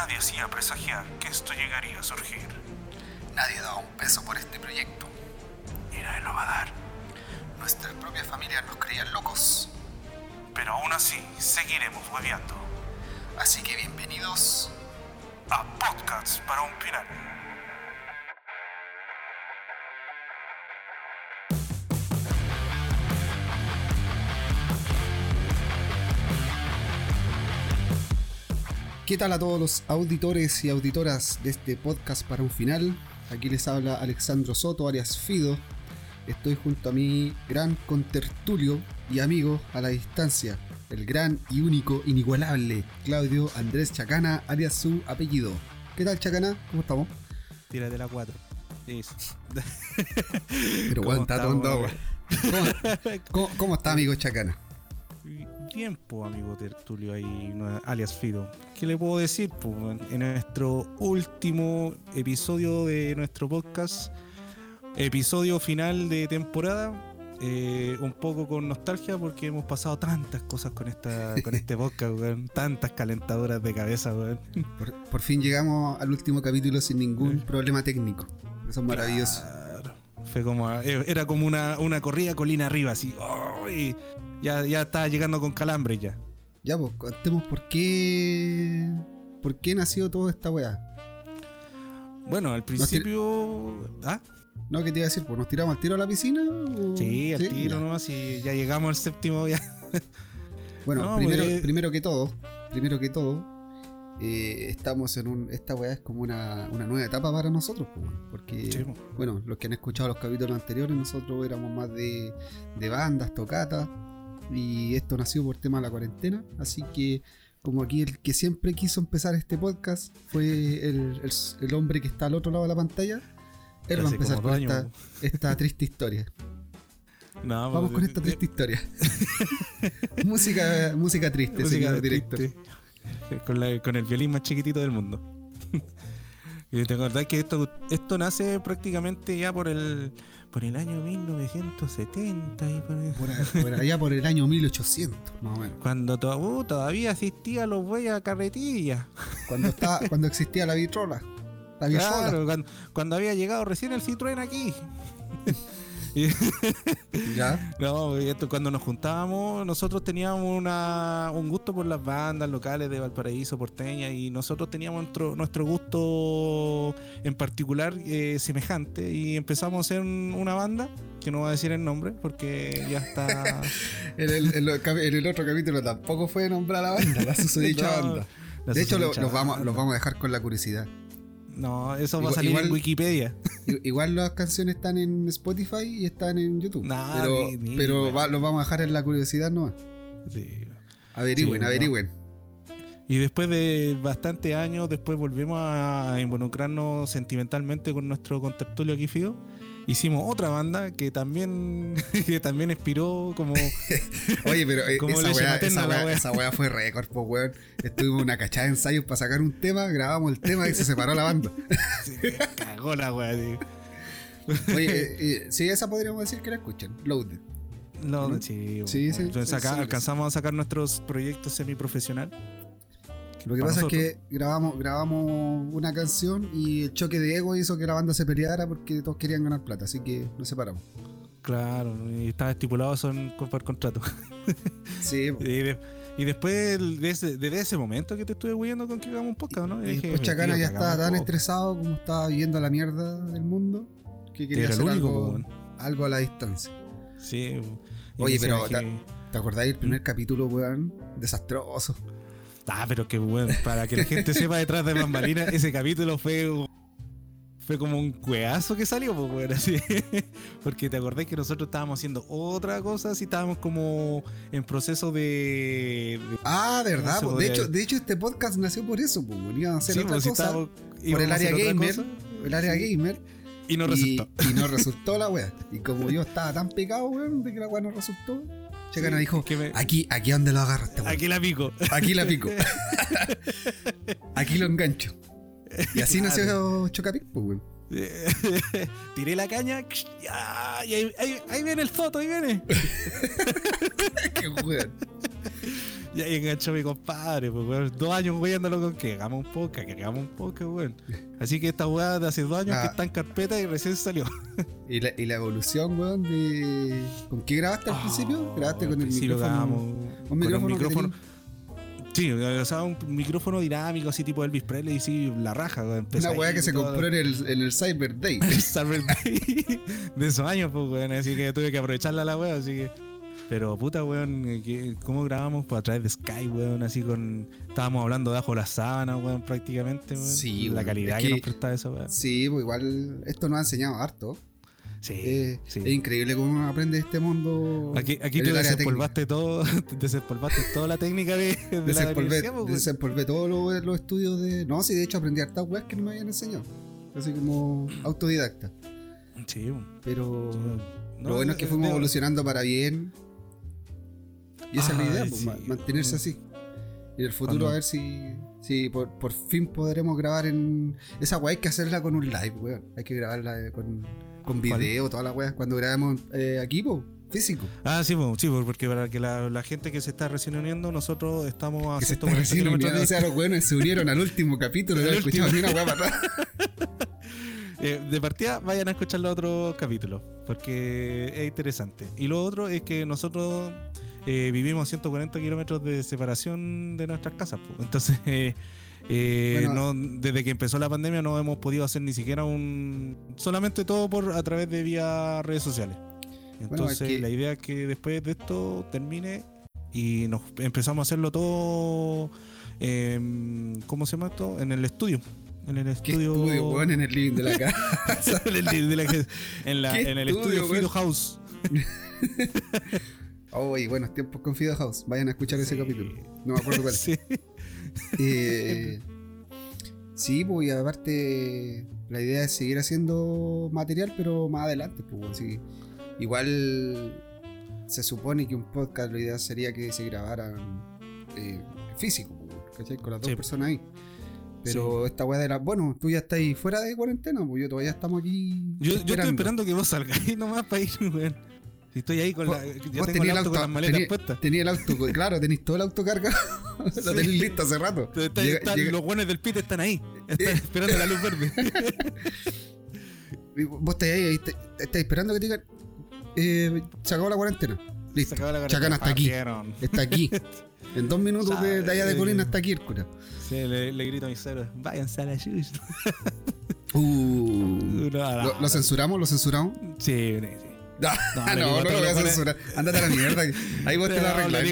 Nadie hacía presagiar que esto llegaría a surgir. Nadie daba un peso por este proyecto. Y nadie lo va a dar. Nuestra propia familia nos creían locos. Pero aún así, seguiremos hueveando. Así que bienvenidos a Podcasts para un final. ¿Qué tal a todos los auditores y auditoras de este podcast para un final? Aquí les habla Alexandro Soto, alias Fido. Estoy junto a mi gran contertulio y amigo a la distancia, el gran y único, inigualable Claudio Andrés Chacana, alias su apellido. ¿Qué tal Chacana? ¿Cómo estamos? Tírate la 4. Eso. Pero ¿Cómo? ¿Cómo, cómo- cómo está amigo Chacana? Pues, amigo Tertulio ahí, alias Fido. ¿Qué le puedo decir? Pues, en nuestro último episodio de nuestro podcast, episodio final de temporada, eh, un poco con nostalgia porque hemos pasado tantas cosas con esta con este podcast, weón. Tantas calentadoras de cabeza, weón. Por, por fin llegamos al último capítulo sin ningún problema técnico. Eso es maravilloso. Claro. Fue como, eh, era como una, una corrida colina arriba, así. ¡oh! y ya, ya estaba llegando con calambre ya. Ya, pues contemos por qué. ¿Por qué nació toda esta weá? Bueno, al principio. ¿Ah? No, ¿qué te iba a decir? Pues nos tiramos al tiro a la piscina. o- Sí, al tiro nomás y ya llegamos al séptimo ya. Bueno, No, primero, pues- primero que todo, primero que todo, eh, estamos en un. Esta weá es como una, una nueva etapa para nosotros, pues, porque, Sí, po. bueno, los que han escuchado los capítulos anteriores, nosotros éramos más de, de bandas, tocatas, y esto nació por tema de la cuarentena, así que. Como aquí el que siempre quiso empezar este podcast fue el, el- el hombre que está al otro lado de la pantalla. Él va a empezar con esta, esta triste historia. No, Vamos pues, con esta de- triste historia. música, música triste, música señor director. triste. Con, la- con el violín más chiquitito del mundo. y te acordás que esto, esto nace prácticamente ya por el por el año 1970 y por el- Por, allá por el año 1800, más o menos. cuando to- uh, todavía asistía a los bueyes a carretilla. Cuando, estaba, cuando existía la vitrola. La vitrola. Claro, cuando, cuando había llegado recién el Citroën aquí. Ya. no, esto, cuando nos juntábamos, nosotros teníamos una, un gusto por las bandas locales de Valparaíso, porteña, y nosotros teníamos nuestro, nuestro gusto en particular eh, semejante, y empezamos a hacer un- una banda, que no voy a decir el nombre, porque ya está... En el, en lo- en el otro capítulo tampoco fue nombrar la banda, la susodicha No, banda. la De hecho, lo- los, vamos, los vamos a dejar con la curiosidad. No, eso va a salir igual- en Wikipedia. Igual las canciones están en Spotify y están en YouTube. Nah, pero ni- ni, pero va- los vamos a dejar en la curiosidad nomás. Sí. Averigüen, Sí, averigüen. Y después de bastantes años, después volvimos a involucrarnos sentimentalmente con nuestro contertulio aquí, Fido. Hicimos otra banda que también, que también inspiró como... Oye, pero eh, Como esa, weá, materna esa, la weá, weá. esa weá fue récord, pues weón. Estuvimos una cachada de ensayos para sacar un tema, grabamos el tema y se separó la banda. se cagó la wea, tío. Oye, eh, eh, sí, esa podríamos decir que la escuchen. Loaded. No, ¿No? sí, Sí, bueno, sí, entonces sí, acá sí. alcanzamos a sacar nuestros proyectos semiprofesional. Lo que pasa nosotros. es que grabamos, grabamos una canción y el choque de ego hizo que la banda se peleara porque todos querían ganar plata, así que nos separamos. Claro, y estaba estipulado eso en por contrato. Sí. Y, de- y después, desde, desde ese momento que te estuve huyendo con que hagamos un podcast, ¿no? y después Chacana tío, ya estaba tan estresado como estaba viviendo la mierda del mundo que quería hacer único, algo, weón. algo a la distancia. Sí. y Oye, pero que- ¿Te acordáis del primer capítulo, weón? Desastroso. Ah, pero que bueno, para que la gente sepa detrás de bambalinas, ese capítulo fue fue como un cueazo que salió, pues, weón, así. Porque te acordás que nosotros estábamos haciendo otra cosa, así estábamos como en proceso de. de- Ah, ¿verdad? se po? De hecho, de hecho, este podcast nació por eso, pues. Iban a hacer Sí, otra pues, cosa por el área gamer. cosa, El área Sí. gamer. y no y, resultó. y no resultó la wea. Y como yo estaba tan picado, weón, de que la wea no resultó, Chacana Sí, dijo: me- Aquí, aquí donde lo agarraste, weón. Aquí la pico. Aquí la pico. Aquí lo engancho. Y así Claro. nació Chocapic, pues, weón. Tiré la caña. y ahí, ahí- ahí viene el foto, ahí viene. Qué weón. Ya ahí enganchó mi compadre, pues, weón. Dos años weyándolo con que hagamos un podcast, que hagamos un podcast, weón. Así que esta weá de hace dos años Ah. que está en carpeta y recién salió. Y la, y la evolución, weón, de. ¿Con qué grabaste al principio? Grabaste con el Sí, lo micrófono. grabamos un con micrófono. que micrófono. tenía- Sí, o sea, un micrófono dinámico, así tipo Elvis Presley, y sí, la raja. Una weá que se compró en el, en el Cyber Day. el Cyber Day de esos años, pues, weón. Así que tuve que aprovecharla la weá, así que. Pero puta, weón, eh, ¿cómo grabamos? Pues a través de Skype, weón, así con. Estábamos hablando bajo la sábana, weón, prácticamente, weón. Sí, La calidad es que, que- nos prestaba esa weón. Sí, pues igual esto nos ha enseñado harto. Sí, Eh, sí. Es increíble cómo uno aprende este mundo. Aquí, aquí área desempolvaste todo, desempolvaste toda la técnica de, de la Desempolvé, pues, desempolvé todos los, los estudios de. No, sí, de hecho aprendí hartas weas que no me habían enseñado. Así como autodidacta. Sí, weón. Pero No, lo bueno es que fuimos de- evolucionando para bien. Y esa es la idea, pues, sí, ma- mantenerse weón. así. Y en el futuro Cuando- a ver si, si por, por fin podremos grabar en. Esa wea hay que hacerla con un live, weón. Hay que grabarla eh, con, con ¿Cuál? video, todas las weas. Cuando grabemos eh, aquí, po, físico. Ah, sí, pues, sí, pues, porque para que la, la gente que se está recién uniendo, nosotros estamos a Que se 140 está recién uniendo. O sea, los weones se unieron al último capítulo. No escuchado ni una wea para atrás. Eh, de partida, vayan a escuchar los otros capítulos, porque es interesante. Y lo otro es que nosotros eh, vivimos a 140 kilómetros de separación de nuestras casas. pues. Entonces, eh, eh, Bueno. no- desde que empezó la pandemia no hemos podido hacer ni siquiera un... Solamente todo por a través de vía redes sociales. Entonces, que- la idea es que después de esto termine y nos empezamos a hacerlo todo... em, ¿Cómo se llama esto? En el estudio. En el ¿Qué estudio. weón, en el living de la casa? en, el, de la- en la- ¿Qué en el estudio, estudio Fido? House. Oh, y buenos tiempos con Fido House. Vayan a escuchar ese capítulo. No me acuerdo cuál. Sí. Eh, sí, pues y aparte la idea es seguir haciendo material, pero más adelante, pues. Igual se supone que un podcast la idea sería que se grabara eh, físico, pues, ¿cachai? Con las dos Sí. personas ahí. Pero esta weá de la. Bueno, tú ya estás ahí fuera de cuarentena, pues yo todavía estamos aquí. Yo, yo estoy esperando que vos salgáis nomás para ir, weón. Si estoy ahí con la. El auto con las maletas puestas. tenía el auto, claro, tenéis todo el auto cargado. Lo tenéis listo hace rato. Está- Llega- está- llega- Los buenos del pit están ahí. Están Eh. esperando la luz verde. Vos estáis ahí, estáis esperando que te digan. Eh, se acabó la cuarentena. Se Listo. acabó la Chacán hasta aquí. Está aquí. En dos minutos de, de allá de. Colina hasta aquí el cura. Sí, le, le grito a mis ceros. Váyanse a la chucha. Uh. No, no, ¿Lo, lo censuramos? ¿Lo censuramos? Sí, sí. No, No, no, no, lo voy a censurar. Ándate a la mierda. Ahí vos te la arreglas.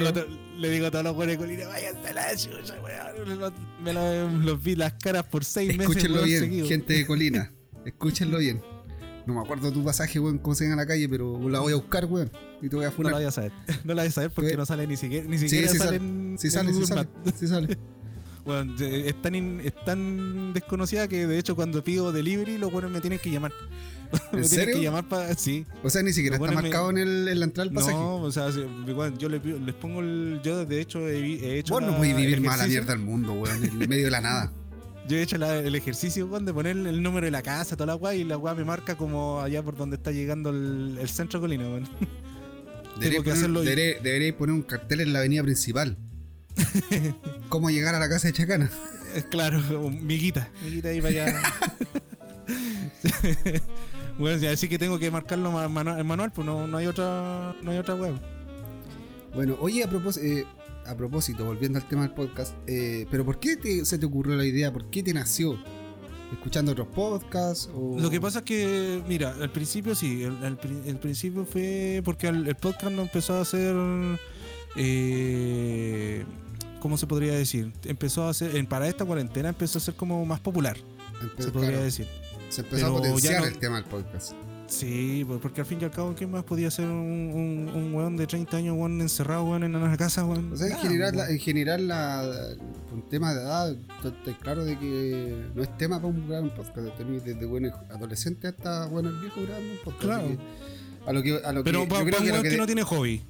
le, digo a todos los buenos de Colina, váyanse a la chucha, weón. Me lo- los vi las caras por seis meses. Escúchenlo bien, gente de Colina. Escúchenlo bien. No me acuerdo tu pasaje, weón, cómo se llama la calle, pero la voy a buscar, weón. Y te voy a No funar. la vayas a saber. No la vayas a saber porque Eh, no sale ni siquiera. Ni sí, siquiera sí sale sale. en, Sí en sale, sí sale. Sí sale. Bueno, es, tan in- es tan desconocida que de hecho cuando pido delivery los buenos me tienen que llamar. me ¿En tienen serio? que llamar para. Sí. O sea, ni siquiera está bueno es marcado en, el, en la entrada del pasaje. No, o sea, si- igual yo le pido- les pongo el. Yo de hecho he, he hecho. Vos no podés vivir más a la mierda del mundo, weón, en el medio de la nada. Yo he hecho la- el ejercicio weón, de poner el número de la casa, toda la weá, y la weá me marca como allá por donde está llegando el, el centro de Colina, weón. Debería poner, debería poner un cartel en la avenida principal. ¿Cómo llegar a la casa de Chacana? Eh, Claro, miguita, miguita ahí para allá. bueno, ya, así que tengo que marcarlo en manual, pues no, no hay otra, no hay otra web. Bueno, oye, a propósito, eh, a propósito, volviendo al tema del podcast, eh, pero ¿por qué te- se te ocurrió la idea? ¿Por qué te nació? ¿Escuchando otros podcasts? O... Lo que pasa es que, mira, al principio sí, el, el pri- el principio fue porque el, el podcast no empezó a ser, eh, ¿cómo se podría decir? Empezó a ser, para esta cuarentena empezó a ser como más popular, Empe- se podría claro, decir. se empezó a pero potenciar no- el tema del podcast. Sí, pues, porque al fin y al cabo, ¿quién más podía ser un, un, un weón de 30 años, weón, encerrado, weón, en una casa, weón? O sea, en Nada, general, la- en general la, un tema de edad, tú estás claro de que no es tema para un, grabar un podcast. Tenés desde buenos adolescentes hasta buenos viejos grabando un podcast. Claro. que A lo que, a lo Pero que, para yo un creo que, lo weón que no tiene hobby.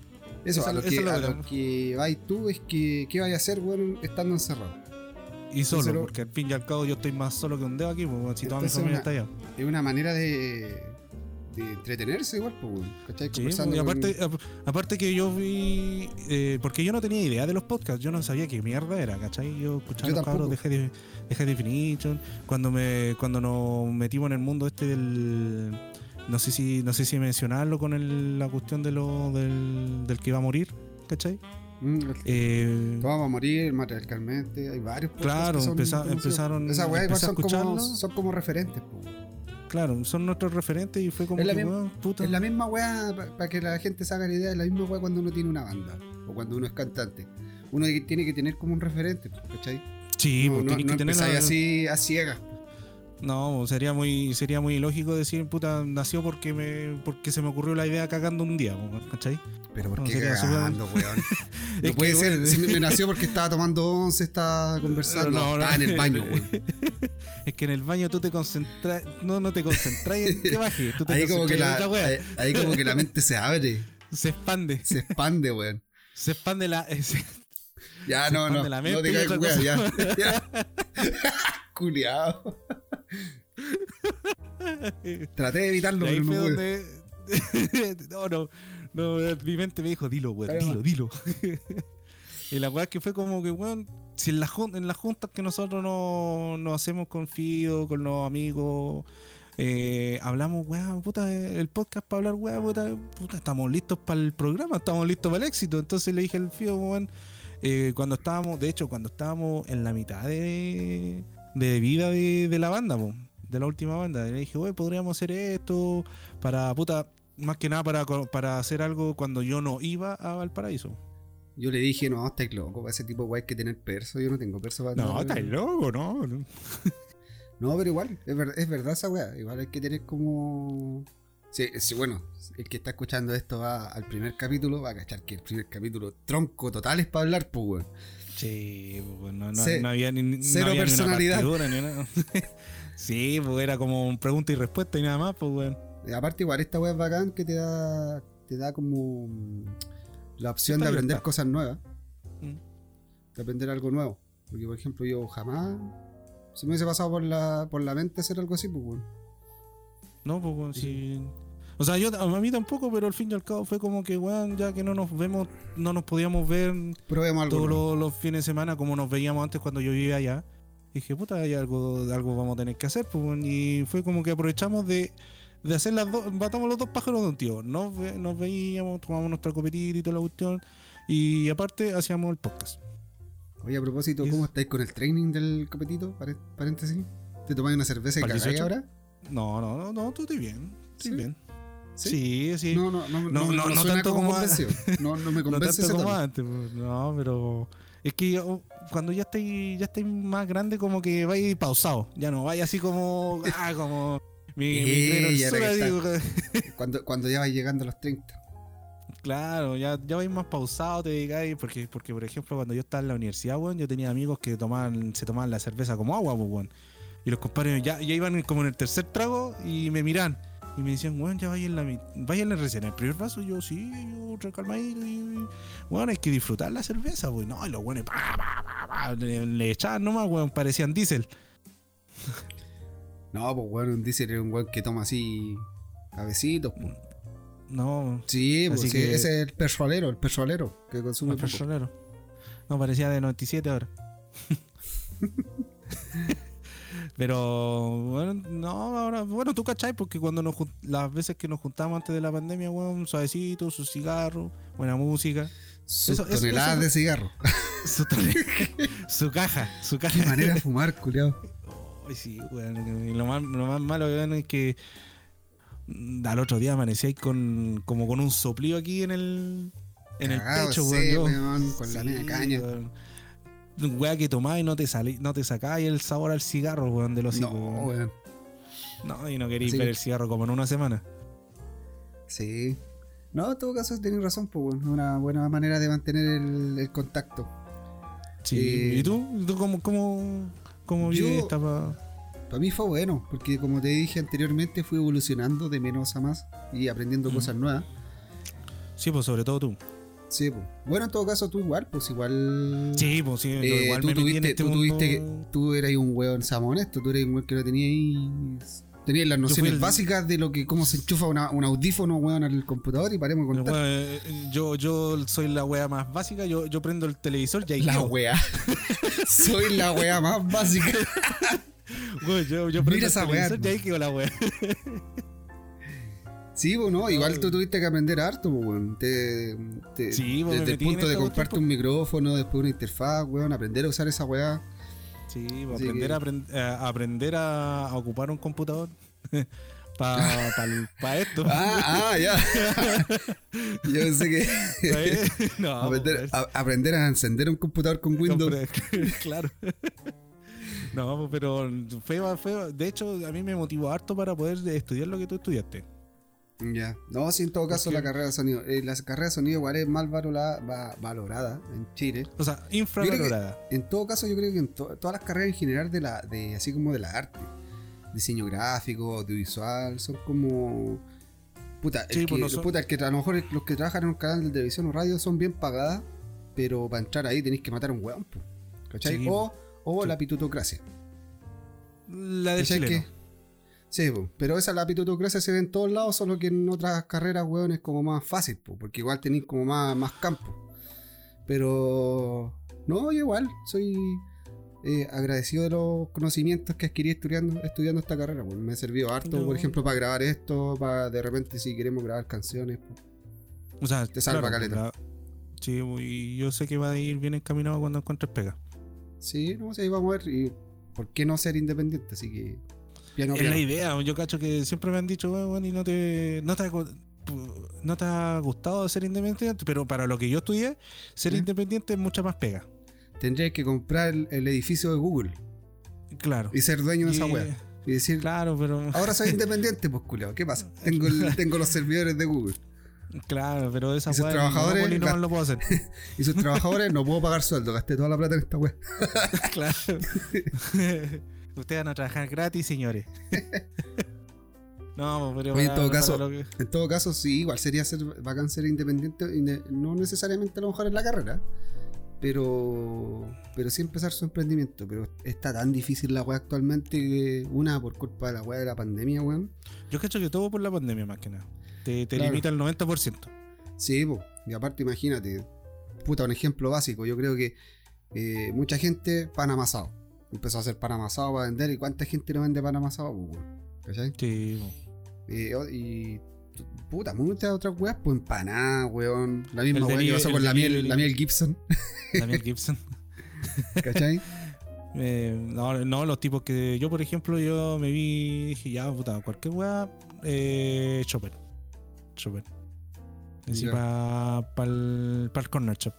eso, esa- a lo que, a lo que vais tú es que qué vais a hacer, weón, estando encerrado. Y solo, porque al fin y al cabo yo estoy más solo que un dedo aquí, weón, si toda mi familia una- está allá. Es una manera de, de entretenerse igual, pues, ¿cachai? Sí, y con- aparte, ap- aparte que yo vi. eh, porque yo no tenía idea de los podcasts, yo no sabía qué mierda era, ¿cachai? Yo escuchaba Yo los cabros de. High, de High Definition. Cuando me cuando nos metimos en el mundo este del. No sé si no sé si mencionarlo con el- la cuestión de lo, del, del que iba a morir, ¿cachai? Mm, Eh, Vamos a morir matriarcalmente. Hay varios podcasts Claro, que son empeza- conocidos. empezaron- Esas weas igual empecé a son como, son como referentes. po. Claro, son nuestros referentes y fue como Es la que, puta. Es la misma wea, para que la gente se haga la idea, es la misma wea cuando uno tiene una banda o cuando uno es cantante. Uno tiene que tener como un referente, ¿cachai? Sí, no, pues no, tenés no que tener así a ciegas. No, sería muy, sería muy ilógico decir, puta, nació porque me, porque se me ocurrió la idea cagando un día, ¿cachai? Pero ¿por No, qué sería cagando, weón? No puede que, ser, si me, nació porque estaba tomando once, estaba conversando, No, no. estaba en el baño, weón. Es que en el baño tú te concentras, no, no te concentras en que baje, tú te Ahí como, que la, en otra wea. ahí, ahí como que la mente se abre, Se expande, se expande, weón. se expande la, se- Ya, Se no, no, no te otra weón, ya. cosa. ya. Culeado. Traté de evitarlo, pero no fue pude. donde, no, no, no, mi mente me dijo, dilo, weón, dilo, dilo. y la weá es que fue como que, weón, si en, la en las juntas que nosotros no- nos hacemos con Fido, con los amigos, eh, hablamos, weón, puta, el podcast para hablar, weón, puta, puta, estamos listos para el programa, estamos listos para el éxito. Entonces le dije al Fido, weón, eh, cuando estábamos, de hecho, cuando estábamos en la mitad de, de vida de, de la banda, po, de la última banda, le dije, weón, podríamos hacer esto para, puta, más que nada para, para hacer algo cuando yo no iba a Valparaíso. Yo le dije, no, estáis loco, para ese tipo de hay que tener perso, yo no tengo perso para No, estás loco, no. no. No, pero igual, es, ver- es verdad esa weá. Igual hay que tener como. Sí, sí, bueno, el que está escuchando esto va al primer capítulo, va a cachar que el primer capítulo tronco total es para hablar, pues weón. Sí, pues, no, no, había ni, no cero había ni una personalidad. ni una- sí, pues era como un pregunta y respuesta y nada más, pues, weón. Aparte, igual esta weá es bacán que te da. te da como. la opción de aprender cosas nuevas. Mm. De aprender algo nuevo. Porque, por ejemplo, yo jamás. Se me hubiese pasado por la, por la mente hacer algo así, pues weón. No, pues, weón, sí. O sea, yo a mí tampoco, pero al fin y al cabo fue como que, weón, ya que no nos vemos, no nos podíamos ver Probemos algo. todos los, los fines de semana como nos veíamos antes cuando yo vivía allá. Dije, puta, hay algo, algo vamos a tener que hacer. Pues, y fue como que aprovechamos de, de hacer las dos, matamos los dos pájaros de un tío. Nos, nos veíamos, tomamos nuestra copetita y toda la cuestión. Y aparte hacíamos el podcast. Oye, a propósito, ¿cómo es- estáis con el training del copetito? Paréntesis. ¿Te tomáis una cerveza y ¿Para el cagáis 18? ahora? No, no, no, no, tú estás bien. Estoy ¿Sí? bien. ¿Sí? Sí. No, no, no, no, No, no, no, no tanto como como- convencido. No, no me No convence tanto ese como antes, pues, no, pero es que yo, cuando ya estáis ya estáis más grande como que vais pausado, ya no vais así como ah, como mi, mi Clero y ahora Sola, que digo, Cuando, cuando ya vais llegando a los 30. claro, ya, ya vais más pausado, te digáis, porque, porque por ejemplo cuando yo estaba en la universidad, weón, yo tenía amigos que tomaban, se tomaban la cerveza como agua, pues, weón. Y los compadres ya, ya iban como en el tercer trago y me miran. Y me decían, weón, ya vaya en la, mi- vaya en la recién, el primer vaso. Y yo, sí, yo recalmadito. Y, bueno, hay que disfrutar la cerveza, weón. No, y los weones, pa, pa, pa, le, le echaban nomás, weón, parecían diésel. No, pues bueno, un diésel es un weón que toma así cabecitos. pues. No, Sí, pues sí, que- ese es el persualero, el persualero que consume no poco. personero. No, parecía de 97 ahora. Pero, bueno, no, ahora, bueno, tú cachai, porque cuando nos las veces que nos juntamos antes de la pandemia, weón, suavecito, su cigarro, buena música, Eso- eso- toneladas eso- de cigarro. su, su caja, su caja. Qué manera de fumar, culiao. Ay, sí, y lo más, lo más malo, weón, es que mm, al otro día amanecí ahí con, como con un soplío aquí en el, en el pecho, sí, weón. weón, con la Sí, media caña. weón. Weá que tomás y no te salí, no te sacáis el sabor al cigarro, weón, de los No, weón. No, y no queréis ver el cigarro como en una semana. Sí. No, en todo caso tenés razón, pues bueno, una buena manera de mantener el, el contacto. Sí. Eh, ¿Y tú? ¿Y tú cómo, cómo, cómo yo- vives esta pa- Para mí fue bueno, porque como te dije anteriormente, fui evolucionando de menos a más y aprendiendo Mm. cosas nuevas. Sí, pues sobre todo tú. Sí, pues. Bueno, en todo caso, tú igual, pues igual. Sí, pues sí, Eh, igual tú me en tuviste, este tú mundo- tuviste que tú eras un weón, seamos honestos, tú eras un weón que no tenía ahí Tenías las nociones el- básicas de lo que cómo se enchufa una- un audífono, weón, al computador y paremos Pero, contar. weón, eh, yo, yo soy la wea más básica, yo, yo prendo el televisor y ahí La weá. Soy la weá más básica. Weón, yo, yo Mira prendo esa el wea, televisor y ahí quedo la wea. Sí, pues no, igual tú tuviste que aprender harto, pues, weón. Te, te- Sí, pues, me desde el punto de comprarte un micrófono, después una interfaz, weón, aprender a usar esa weá. Sí, pues, Así aprender, que- a, aprend- a aprender a, a ocupar un computador para esto. Ah, ah, ya. Yo pensé que ¿Eh? no, aprender, pues, a- aprender a encender un computador con Windows. Claro. No, pero fue, fue, de hecho, a mí me motivó harto para poder estudiar lo que tú estudiaste. Ya. No, sí, en todo caso la carrera de sonido. eh, la carrera de sonido igual es mal valorada, va- valorada en Chile. O sea, infravalorada. En todo caso, yo creo que en to- todas las carreras en general de la, de así como de la arte, diseño gráfico, audiovisual, son como puta, el Sí, que, pues no son- puta, el que a lo mejor los que trabajan en un canal de televisión o radio son bien pagadas, pero para entrar ahí tenéis que matar a un weón, ¿cachai? Sí, o o sí. la pitutocracia. La del ¿cachai? Sí, po, pero esa la pitutocracia se ve en todos lados, solo que en otras carreras, weón, es como más fácil, po, porque igual tenéis como más, más campo. Pero no, yo igual, soy eh, agradecido de los conocimientos que adquirí estudiando, estudiando esta carrera. Me ha servido harto, por ejemplo, para grabar esto, para de repente si queremos grabar canciones. O sea, Te salva caleta. la- sí, y yo sé que va a ir bien encaminado cuando encuentres pega. Sí, no sé, ahí vamos a ver. Y por qué no ser independiente, así que piano, es piano. la idea, yo cacho que siempre me han dicho, bueno, y no te, no te, no te ha gustado ser independiente, pero para lo que yo estudié, ser ¿Mm? independiente es mucha más pega. Tendría que comprar el, el edificio de Google Claro. y ser dueño de esa web. Y decir, Claro, pero. ahora soy independiente, pues culiao, ¿qué pasa? Tengo, el- tengo los servidores de Google. Claro, pero esa Y sus weá, trabajadores Monopoly no gast- lo puedo hacer. Y sus trabajadores no puedo pagar sueldo, gasté toda la plata en esta web. claro. Ustedes van a trabajar gratis, señores. no, pero. Oye, en todo para caso- que- En todo caso, sí, igual sería ser bacán ser independiente, inde- no necesariamente a lo mejor en la carrera, pero pero sí empezar su emprendimiento. Pero está tan difícil la weá actualmente que una por culpa de la weá de la pandemia, weón. Yo cacho que todo por la pandemia, más que nada. Te, te Claro. limita el 90%. Sí, po. y aparte imagínate, puta, un ejemplo básico, yo creo que eh, mucha gente pan amasado. Empezó a hacer pan amasado para vender y cuánta gente no vende pan amasado, pues. ¿Cachai? Sí, o- y puta, muchas otras weas, pues empanadas, weón. La misma weá que pasó con la miel, la miel Gibson, Daniel Gibson. ¿cachai? Eh, no, no, los tipos que yo, por ejemplo, yo me vi dije, ya, puta, cualquier weá, eh, Chopper. Chopper. Así para el, pa el corner shop.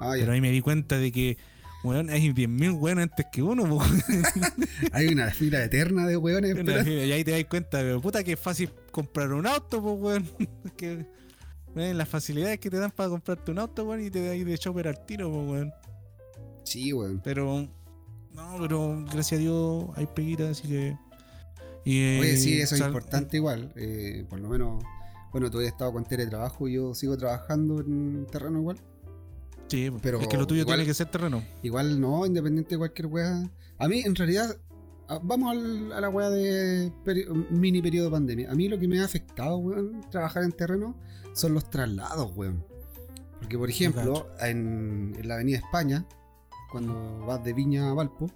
Ah. Pero ahí me di cuenta de que, weón, hay 10.000 weones antes que uno. Hay una fila eterna de weones y ahí te das cuenta, pero puta, que es fácil comprar un auto, pues, weón. que, weón, las facilidades que te dan para comprarte un auto, weón, y te das ahí de Chopper al tiro, pues, weón. Sí, weón. Pero, no, pero gracias a Dios hay peguitas, así que. Y, eh, sí, eso es importante igual. eh, por lo menos, bueno, tú has estado con teletrabajo y yo sigo trabajando en terreno igual. Sí, pero es que lo tuyo igual- tiene que ser terreno. Igual no, independiente de cualquier wea. A mí, en realidad, vamos al- a la wea de peri- mini periodo de pandemia. A mí lo que me ha afectado, weón, trabajar en terreno son los traslados, weón. Porque, por ejemplo, en, en la Avenida España, cuando vas de Viña a Valpo,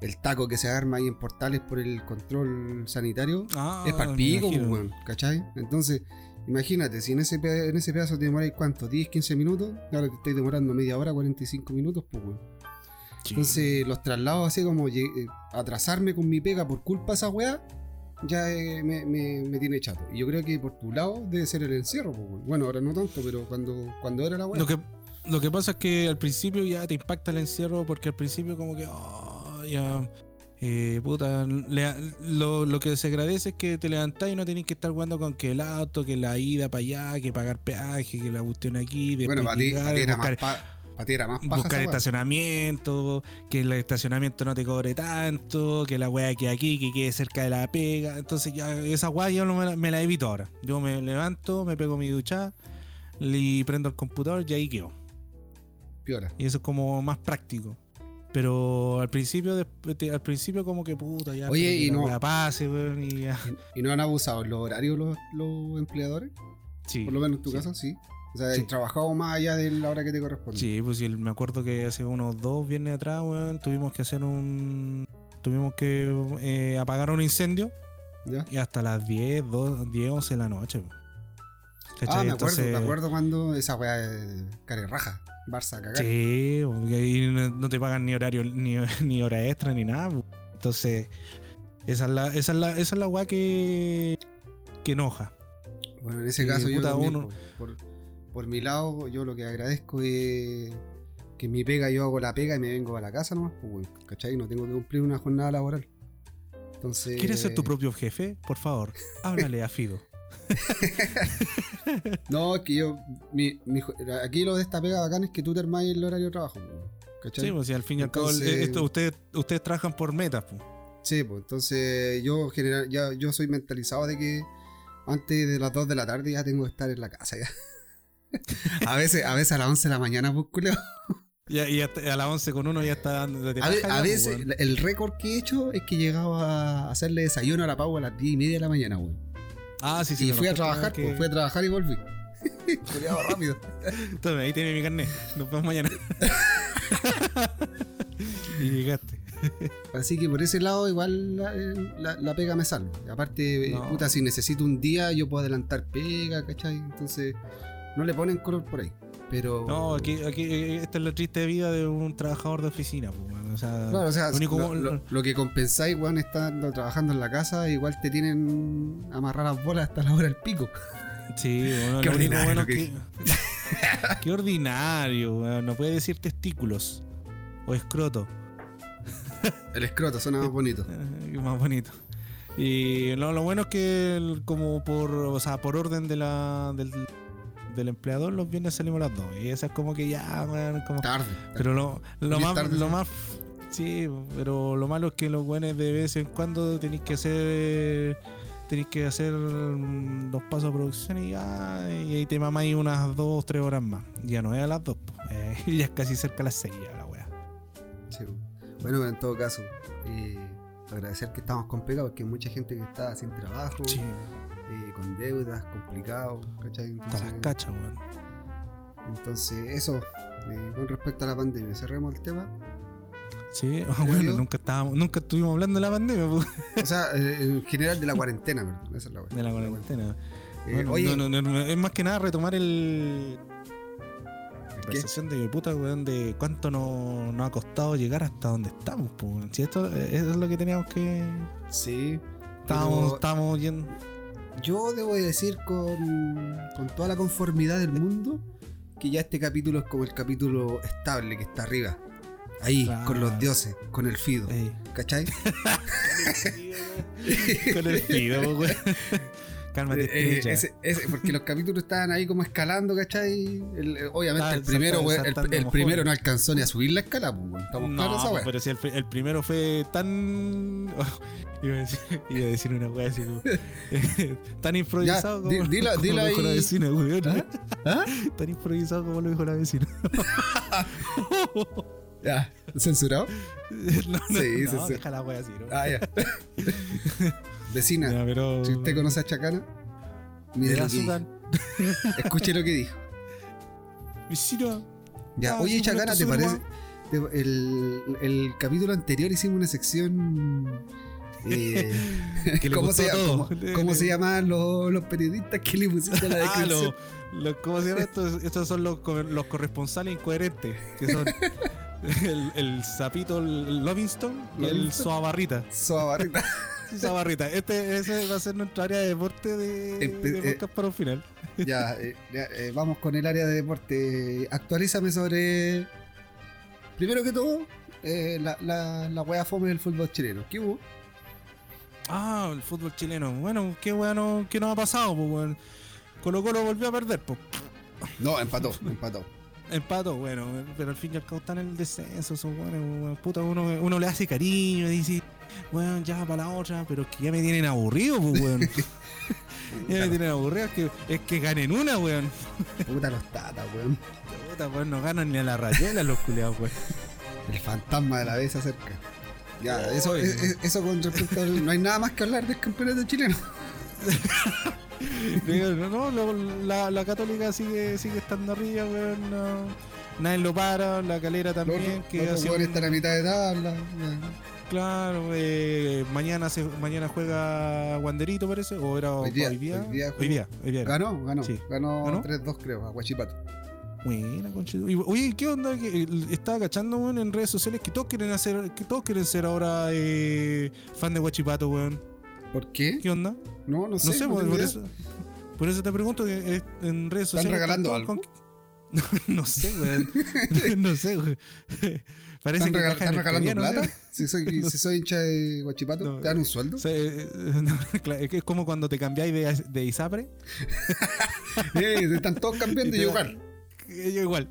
el taco que se arma ahí en portales por el control sanitario Ah, es para me pico, weón, ¿cachai? Entonces, imagínate, si en ese, en ese pedazo te demoráis cuánto, 10, 15 minutos, ahora te estáis demorando media hora, 45 minutos, pues, weón. Sí. Entonces, los traslados así como eh, atrasarme con mi pega por culpa de esa weá, ya eh, me, me- me tiene chato. Y yo creo que por tu lado debe ser el encierro, pues, weón. Bueno, ahora no tanto, pero cuando, cuando era la weá. Lo que, lo que pasa es que al principio ya te impacta el encierro porque al principio como que, oh, ya, eh, puta, le- lo, lo que se agradece es que te levantás y no tenés que estar jugando con que el auto, que la ida para allá, que pagar peaje, que la cuestión aquí, bueno, para ti, era buscar, más, buscar estacionamiento, que el estacionamiento no te cobre tanto, que la weá que aquí, que quede cerca de la pega. Entonces ya esa weá yo no me, la, me la evito ahora. Yo me levanto, me pego mi ducha y prendo el computador y ahí quedo. Piora. Y eso es como más práctico. Pero al principio, al principio como que puta, ya Oye, y la no- weá pase, weón, y ya. ¿Y no han abusado los horarios los, los empleadores? Sí. Por lo menos en tu sí. caso, sí. O sea, Sí. he trabajado más allá de la hora que te corresponde. Sí, pues sí, me acuerdo que hace unos dos viernes atrás, weón, tuvimos que hacer un. Tuvimos que eh, apagar un incendio ¿Ya? y hasta las 10, 2, 10, 11 de la noche. weón. Ah, ¿Cachai? me acuerdo, Entonces- me acuerdo cuando esa weá de care raja. Barça cagar. Sí, porque ahí no, te pagan ni horario, ni, ni hora extra, ni nada. po. Entonces, esa es la, esa es la, esa es la weá que, que enoja. Bueno, en ese caso yo también, uno- por, por mi lado, yo lo que agradezco es que mi pega yo hago la pega y me vengo a la casa nomás, pues, ¿cachai? No tengo que cumplir una jornada laboral. Entonces... ¿Quieres ser tu propio jefe? Por favor, háblale a Fido. No, es que yo... Mi, mi aquí lo de esta pega bacán es que tú te armás el horario de trabajo, pues, ¿cachai? Sí, pues si al fin y al cabo, esto, ustedes, ustedes trabajan por metas. pues. Sí, pues entonces yo general, ya, yo soy mentalizado de que antes de las 2 de la tarde ya tengo que estar en la casa ya. a veces, a veces a las 11 de la mañana, pues. Y, a- y a las 11 con uno ya está dando A, ve- pues, veces weón. el récord que he hecho es que llegaba a hacerle desayuno a la Pau a las 10 y media de la mañana, weón. Ah, sí, sí. y fui a trabajar, que- pues fui a trabajar y volví. Culeado rápido. Tome, ahí tiene mi carnet. Nos vemos mañana. y llegaste. Así que por ese lado igual la, la- la pega me salva. Aparte, eh, No. puta, si necesito un día yo puedo adelantar pega, ¿cachai? Entonces no le ponen color por ahí. Pero... No, aquí, aquí esta es la triste vida de un trabajador de oficina. pues, weón. O sea, Claro, o sea, lo único- lo, lo- lo que compensáis, weón, estando trabajando en la casa, igual te tienen amarrar las bolas hasta la hora del pico. Sí, bueno, Qué lo único bueno que es que. Qué ordinario, weón. No puede decir testículos. O escroto. El escroto suena más bonito. más bonito. Y lo, lo bueno es que el- como por, o sea, por orden de la, del, del empleador, los viernes salimos a las 2. Y esa es como que ya, weón, como Tarde. Pero lo, lo más, tarde, lo más. Sí, pero lo malo es que los buenos de vez en cuando tenéis que hacer. Tenéis que hacer mm, dos pasos de producción y ya. Y ahí te mamáis unas dos, tres horas más. Ya no es a las dos, po. Eh, ya es casi cerca a las seis ya la wea. Sí. Bueno, pero en todo caso, eh, agradecer que estamos con pega porque hay mucha gente que está sin trabajo, Sí, con deudas, complicado, ¿cachai? está las Entonces, cachas, weón. entonces eso, eh, con respecto a la pandemia, cerremos el tema. Sí, bueno, nunca estábamos, nunca estuvimos hablando de la pandemia, po, O sea, eh, en general de la cuarentena, perdón, esa es la de la cuarentena. Eh, Bueno, oye, no, no, no, es más que nada retomar el. La ¿Qué? conversación de puta, weón, de cuánto nos, nos ha costado llegar hasta donde estamos, pues. Si esto eh, eso es lo que teníamos que. sí. Estábamos, pero- estábamos yendo. Yo debo de decir con, con toda la conformidad del mundo que ya este capítulo es como el capítulo estable que está arriba. Ahí, Claro. con los dioses, con el Fido. Ey. ¿Cachai? Con el pido, weón. Cálmate, Eh, estrella. ese- ese- porque los capítulos estaban ahí como escalando, ¿cachai? El- eh, obviamente Ah, el primero, saltando- el, saltando el mojón. primero no alcanzó ni a subir la escala, pues. Estamos claros esa No, weá. pero si el, pri- el primero fue tan. iba, a decir, iba a decir una weá así como. tan improvisado di- como, dila- como dila lo dijo la vecina, weón. ¿Ah? ¿Ah? Tan improvisado como lo dijo la vecina. Ya, ¿censurado? no, no, Sí, no, sí. deja la wea así, ¿no? Ah, ya. Vecina, Ya, pero. si usted conoce a Chacana, mire lo que. Escuche lo que dijo. Vecino. Ya, Ah, oye, Chacana, ¿te parece? te- el, el capítulo anterior hicimos una sección. eh, Que ¿Cómo, se, llama- cómo- cómo se llaman los, los periodistas que le pusiste la Ah, descripción? lo, lo- ¿cómo se llama esto? Estos son los, los corresponsales incoherentes. Que son el, el sapito Lovingston y el Lovingston. Soabarrita. Soabarrita. Soabarrita. Este, ese va a ser nuestra área de deporte de, Empe- de eh, podcast para un final. ya, eh, ya, eh, vamos con el área de deporte. Actualízame sobre. Primero que todo, eh, la, la, la wea fome del fútbol chileno. ¿Qué hubo? Ah, el fútbol chileno. Bueno, qué bueno, qué nos ha pasado, pues, weón. Colo Colo volvió a perder, pues. No, empató, empató. Empato, bueno, pero al fin y al cabo están en el descenso, son bueno, puta, uno, uno le hace cariño, dice, bueno, ya para la otra, pero es que ya me tienen aburrido, pues, weón. ya me tienen aburrido, es que, es que ganen una, weón. Puta los tatas, weón. Puta, weón, no ganan ni a la rayuela los culiados, weón. El fantasma de la vez se acerca. Ya, Oh, eso, eh. es- es- eso con respecto al. No hay nada más que hablar del campeonato chileno. No, no, lo- la, la católica sigue, sigue estando arriba, weón. no. nadie lo para, la calera Los también. otros que los hace un- a mitad de tabla. ya. Claro, eh, mañana se, mañana juega Wanderito, parece, o era Hoy hoy día- hoy día hoy día, hoy día era. Ganó, ganó. Sí. Ganó, ¿Ganó? 3-2, creo, a Guachipato. Buena, conchito. Oye, ¿qué onda? Eh, estaba cachando, weón, en redes sociales que todos quieren hacer, que todos quieren ser ahora eh, fan de Guachipato, weón. ¿Por qué? ¿Qué onda? No, no sé. No sé, no por, eso. Por eso te pregunto que eh, en redes ¿Están sociales. regalando todos algo? con- No, sé, weón. no sé, weón. Parece ¿Están, que regal- cajan están el regalando plata? Si soy, si soy hincha de Guachipato, No. ¿te dan un sueldo? No, es como cuando te cambiáis de, de Isapre. Eh, están todos cambiando y Y que Yo igual.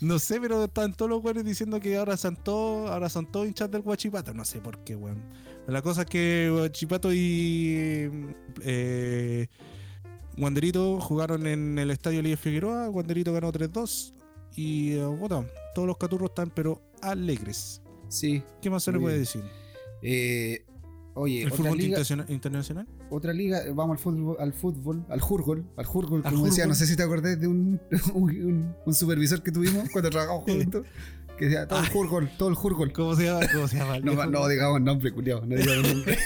no sé, pero están todos los güeyes diciendo que ahora son todos, ahora son todos hinchas del Guachipato. No sé por qué, weón. La cosa es que Guachipato y eh, Wanderito jugaron en el estadio Líder Figueroa. Wanderito ganó 3-2. Y eh, bueno, todos los caturros están, pero alegres. Sí. ¿Qué más se le puede bien. decir? Eh, oye, ¿El otra fútbol liga, internacional, otra liga, vamos al fútbol, al fútbol, al jurgol, al jurgol, como decía, no sé si te acordás de un, un, un- un supervisor que tuvimos cuando trabajamos juntos, que decía, todo el jurgol, todo el jurgol. ¿Cómo se llama? ¿Cómo se llama? No, no digamos nombre, culiao, no digamos nombre.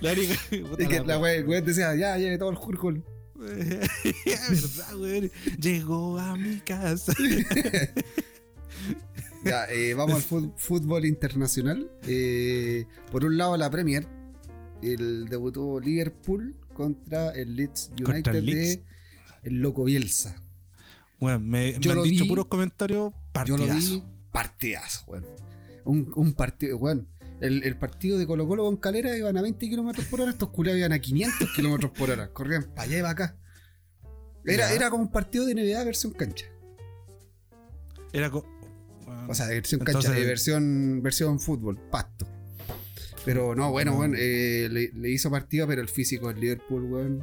La única- puta y que la decía, ya, lleve todo el jurgol. Verdad, weón. Llegó a mi casa. Ya, eh, vamos al fútbol internacional. Eh, por un lado, la Premier. El debutó Liverpool contra el Leeds United el Leeds. de el Loco Bielsa. Bueno, me, Yo me lo han dicho vi- puros comentarios Yo lo partidazo. vi partidazo, weón. Un, un partido, weón. El, el partido de Colo Colo con Calera iban a 20 kilómetros por hora, estos culiados iban a 500 kilómetros por hora. Corrían para allá y para acá. Era, Ya. era como un partido de NBA versión cancha. Era bueno, O sea, de versión Entonces- cancha, de versión, versión fútbol, pasto. Pero no, bueno, No. weón, eh, le, le hizo partido, pero el físico del Liverpool, weón,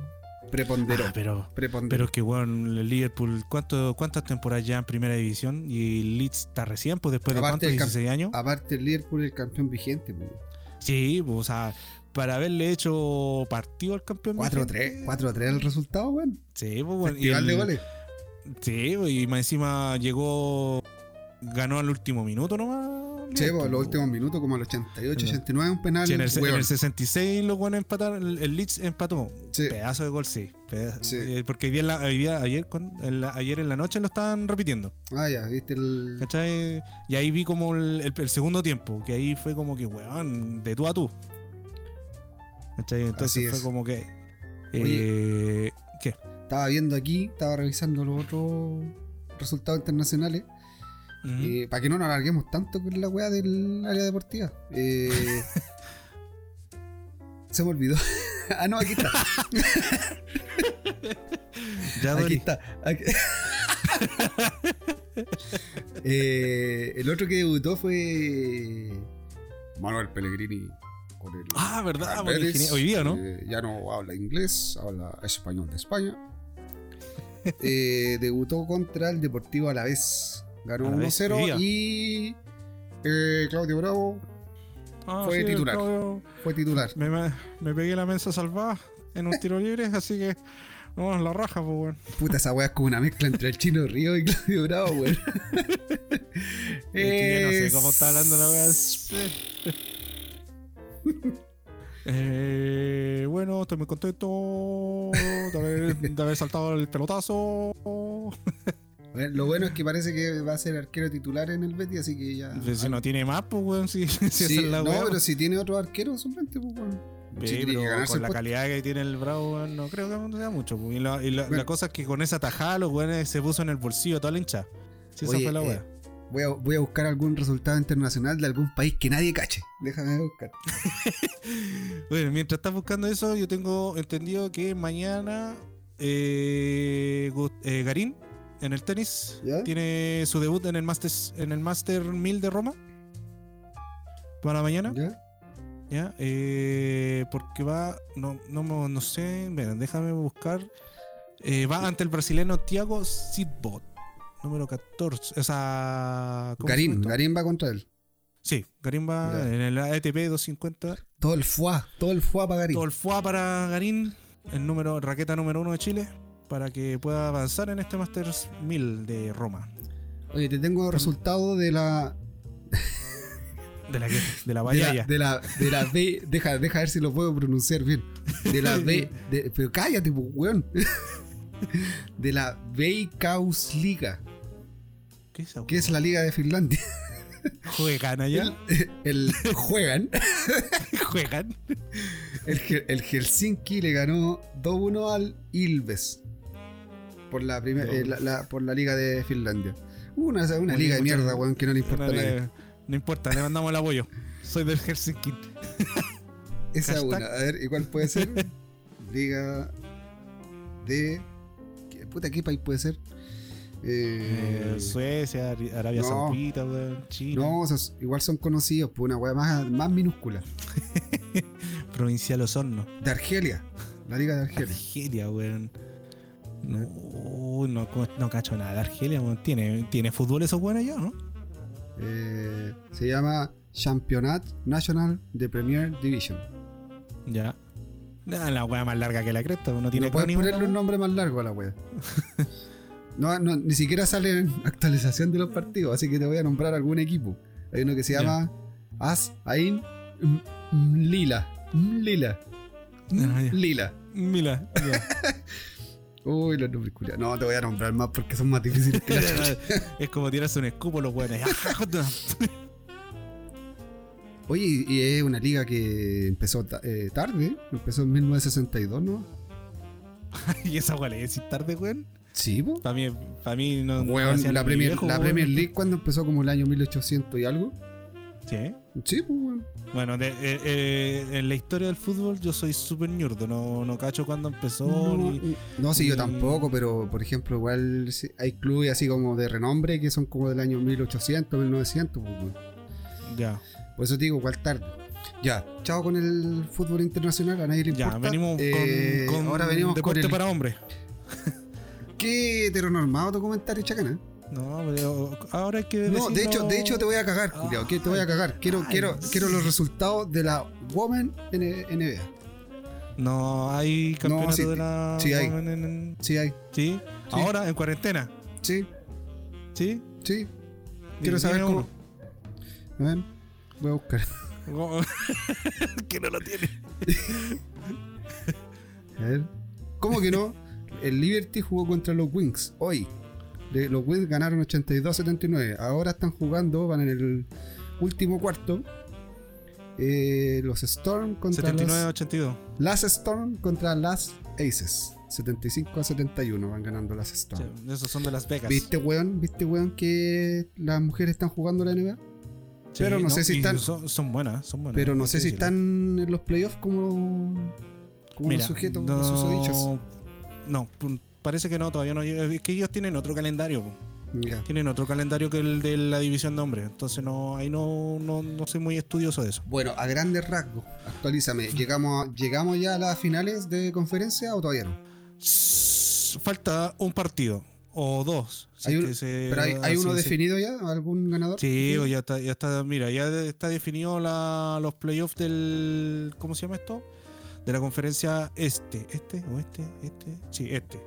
preponderó. Ah, pero, preponderó. pero que, bueno, el Liverpool, ¿cuánto, ¿cuántas temporadas ya en primera división? Y Leeds está recién, pues después de cuántos, del camp- 16 años. Aparte, el Liverpool es el campeón vigente, pues. Sí, pues, o sea, para haberle hecho partido al campeón. 4-3, vigente, 4-3 el resultado, weón. Sí, pues, bueno, y de el- goles. Sí, pues, y más encima llegó, ganó al último minuto nomás. Sí, pues, los últimos minutos, como al 88, 89, un penal. Sí, en, el, en el 66 los buenos empataron, el, el Leeds empató. Sí. Pedazo de gol, sí. Eh, porque hoy día en la- hoy día- ayer, en la- ayer en la noche lo estaban repitiendo. Ah, ya, viste el. ¿Cachai? Y ahí vi como el, segundo tiempo, que ahí fue como que, weón, de tú a tú. ¿Cachai? Entonces fue como que. Eh, ¿Qué? Estaba viendo aquí, estaba revisando los otros resultados internacionales. Ujú. para que no nos alarguemos tanto con la weá del área deportiva. Eh, se me olvidó. ah, no, aquí está. ya, Aquí está. Aquí- Eh, el otro que debutó fue Manuel Pellegrini con el Ah, verdad, genial. hoy día, ¿no? Eh, ya no habla inglés, habla español de España. Eh, debutó contra el Deportivo Alavés. Ganó Alavés, hoy 1-0 día. y eh, Claudio Bravo Ah, fue sí, titular. Claudio, fue titular. Me, pegué la mensa salvada en un tiro libre, así que. Vamos, la raja, pues, weón. Puta, esa weá es como una mezcla entre el Chino Río y Claudio Bravo, weón. Es que yo no sé cómo está hablando la weá. Eh, bueno, estoy muy contento de haber, de haber saltado el pelotazo. Lo bueno es que parece que va a ser arquero titular en el Betis, así que ya. Si no tiene más, pues, weón, si, si esa Sí, es la no, weá, pero si tiene otro arquero suplente, pues bueno. Sí, pero con la puesto. calidad que tiene el Bravo, weón, no creo que sea mucho. pues. Y, la, y la- Bueno. la cosa es que con esa tajada, los weones se puso en el bolsillo toda la hincha. Sí, esa Oye, fue la eh, weá. Voy a, voy a buscar algún resultado internacional de algún país que nadie cache. Déjame buscar. Bueno, mientras estás buscando eso, yo tengo entendido que mañana eh, eh, Garín en el tenis ¿Ya? tiene su debut en el Master en el Master 1000 de Roma para mañana, ¿Ya? ya, Eh, porque va no no no sé, mira, déjame buscar. Eh, va ante el brasileño Thiago Sitbot. número 14. O sea. ¿cómo se Garín? Garín va contra él. Sí, Garín va en el ATP 250. Todo el fuá, todo el fuá para Garín. Todo el FUA para Garín, el número, raqueta número uno de Chile, para que pueda avanzar en este Masters 1000 de Roma. Oye, te tengo resultado de la. De la, que- de la De la, de la, de la B. Deja, deja ver si lo puedo pronunciar bien. De la B. de- pero cállate, weón. De la Veikkausliga, ¿Qué es que es la liga de Finlandia. Juegan allá. El juegan. Juegan. El, el Helsinki le ganó 2-1 al Ilves. Por la, primer- eh, la, la- por la liga de Finlandia. Una, una liga de mierda, weón, que no le importa a No, nadie. no importa, le mandamos el apoyo. Soy del Helsinki. Esa hashtag. una. A ver, ¿y cuál puede ser? liga de. ¿qué, puta, ¿qué país puede ser? Eh, Eh, Suecia, Arabia no. Saudita, weón, China. no, esos igual son conocidos, por una weá más, más minúscula. Provincial Osorno. De Argelia. La liga de Argelia. Argelia, weón. No, no, no cacho nada de Argelia. ¿Tiene, ¿Tiene fútbol esos buenos allá, no? Eh, se llama Championat National de Premier Division. Ya. Nah, la weá más larga que la cresta, no tiene no puedes ponerle un nombre más largo a la wea. no, no, ni siquiera sale en actualización de los partidos, así que te voy a nombrar algún equipo. Hay uno que se llama As Ain Lila. Lila. Ah. Lila. Mira, ya. Uy, los nombres culiados. No, te voy a nombrar más porque son más difíciles que es como tirarse un escupo los weones. Oye, y es una liga que empezó ta- eh, tarde, empezó en 1962, ¿no? y esa weá le decís tarde, weón. Sí, po. Para mí, no. Weón, la Premier, viejo, la weón. Premier League cuando empezó como el año 1800 y algo. Sí. Sí, pues. Bueno, de- eh, eh, en la historia del fútbol yo soy súper ñurdo, no, no cacho cuándo empezó. No, ni- no, sí, yo tampoco, pero por ejemplo, igual hay clubes así como de renombre que son como del año 1800, 1900. pues, weón. Ya, Por eso te digo, igual tarde. Ya, chao con el fútbol internacional, a nadie le ya, importa. venimos Eh, con, con ahora venimos con el. para hombres. Qué heteronormado tu comentario, chacana. No, pero ahora hay que No, de hecho, de hecho te voy a cagar, Ah, que te voy a cagar. Quiero, ay, quiero, sí. quiero los resultados de la Women NBA. No, hay campeonato sí, de la. sí hay. Women en- Sí, hay. sí. ahora en cuarentena. Sí, Sí. sí. Quiero saber cómo. Voy a buscar. que no lo tiene. A ver. ¿Cómo que no? El Liberty jugó contra los Wings hoy. De- los Wings ganaron 82-79. Ahora están jugando, van en el último cuarto. Eh, los Storm contra 79-82. las, Storm contra las Aces. 75 a 71 van ganando las Sí, Storm. esos son de Las Vegas. ¿Viste, weón? ¿Viste, weón, que las mujeres están jugando la NBA? Sí, pero no sé si están- Son, son buenas, son buenas. Pero no sé si decirlo. están en los playoffs como, como Mira, sujetos, no. No, parece que no, todavía no. Es que ellos tienen otro calendario. Tienen otro calendario que el de la división de hombres. Entonces no, ahí no, no, no soy muy estudioso de eso. Bueno, a grandes rasgos, actualízame. ¿Llegamos, a- ¿Llegamos ya a las finales de conferencia o todavía no? Falta un partido o dos. Hay un- se- ¿Pero hay, uno definido ya? ¿Algún ganador? Sí, o ya está, ya está, mira, ya está definido la, los playoffs del, ¿cómo se llama esto? De la conferencia este, este, oeste, este, sí, este.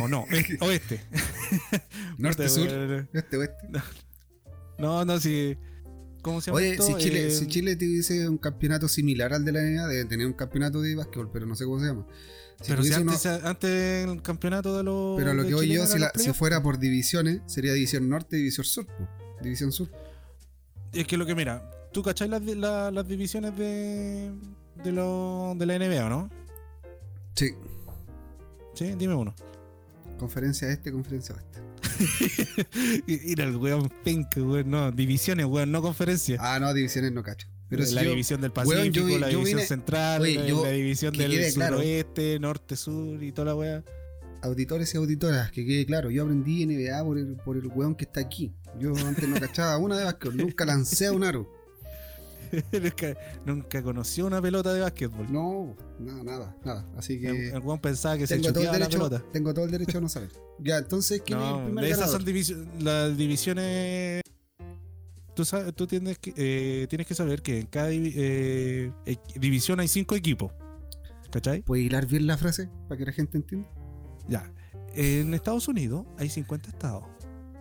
O no, es- oeste. Norte, sur, este, oeste. No, no, sí. ¿Cómo se llama Oye, esto? si Chile, Eh, si Chile tuviese un campeonato similar al de la NBA, debe tener un campeonato de básquetbol, pero no sé cómo se llama. Si pero si uno- antes, antes el campeonato de los. pero lo que voy yo, si, la- si fuera por divisiones, sería división norte y división sur. po. División sur. Es que lo que mira, ¿tú cachai las, di- la- las divisiones de, de, lo, de la NBA o no? Sí. Sí, dime uno. Conferencia este, conferencia oeste. Mira el weón penca, weón. No, divisiones, weón, no conferencia. Ah, no, divisiones no cacho. Pero si la yo- división del weón, Pacífico, yo la yo división vine- central, oye, la, división que del quede claro. suroeste, norte, sur y toda la weá. auditores y auditoras, que quede claro, yo aprendí NBA por el, por el weón que está aquí. Yo antes no cachaba una de básquetbol, nunca lancé a un aro. nunca, nunca conoció una pelota de básquetbol. No, nada, nada, nada. Así que. El, pensaba que se tengo todo, el choteaba la derecho, pelota. tengo todo el derecho a no saber. Ya, entonces, ¿quién es el No, primer de esas ganador? son divisio- las divisiones. Tú, sabes, tú tienes, que, eh, tienes que saber que en cada eh, división hay cinco equipos. ¿Cachai? ¿Puedes hilar bien la frase para que la gente entienda? Ya. En Estados Unidos hay 50 estados.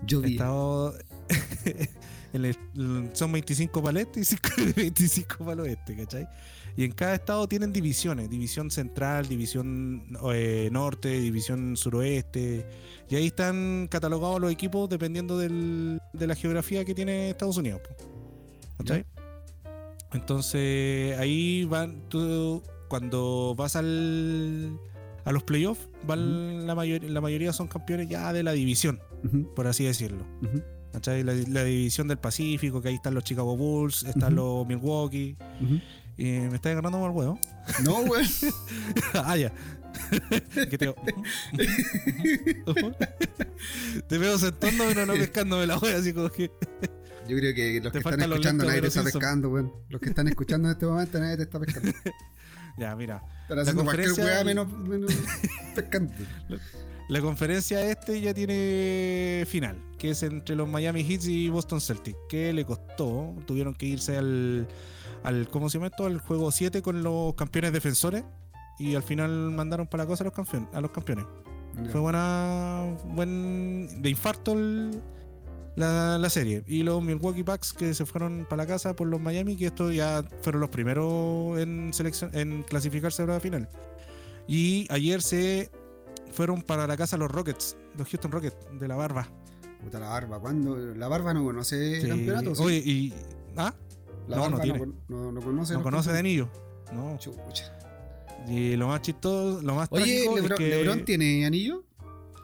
Yo vi. el- son 25 para el este y 5 25 para el oeste, ¿cachai? Y en cada estado tienen divisiones, división central, división eh, norte, división suroeste, y ahí están catalogados los equipos dependiendo del- de la geografía que tiene Estados Unidos. ¿Cachai? Entonces ahí van, tú, cuando vas al, a los playoffs, van la, mayor- la mayoría son campeones ya de la división, por así decirlo. ujú, ¿Cachai? La, la división del Pacífico, que ahí están los Chicago Bulls, están los Milwaukee. Y me está ganando mal huevo. No, güey. ah, ya. Que te... te veo sentando pero no pescándome la wea, así como que. Yo creo que los Te que están escuchando nadie te está pescando, weón. Los que están escuchando en este momento nadie te está pescando. Ya, mira. Están haciendo cualquier weá menos pescando. La conferencia este ya tiene final, que es entre los Miami Heat y Boston Celtics, que le costó, tuvieron que irse al, al ¿cómo se llama esto? Al juego 7 con los campeones defensores y al final mandaron para la cosa a los campeones. A los campeones. Ya. Fue buena, buen de infarto el- la, la serie. Y los Milwaukee Bucks que se fueron para la casa por los Miami, que estos ya fueron los primeros en, selección, en clasificarse a la final. Y ayer se fueron para la casa los Rockets, los Houston Rockets, de la barba. Puta la barba. ¿Cuándo? La barba no conoce Sí. campeonatos. Oye, y. ¿Ah? la no, barba no tiene. no, no conoce. No conoce de anillo. No. Chucha. Y lo más chistoso, lo más Oye, trágico Lebron, es que. ¿Lebron tiene anillo?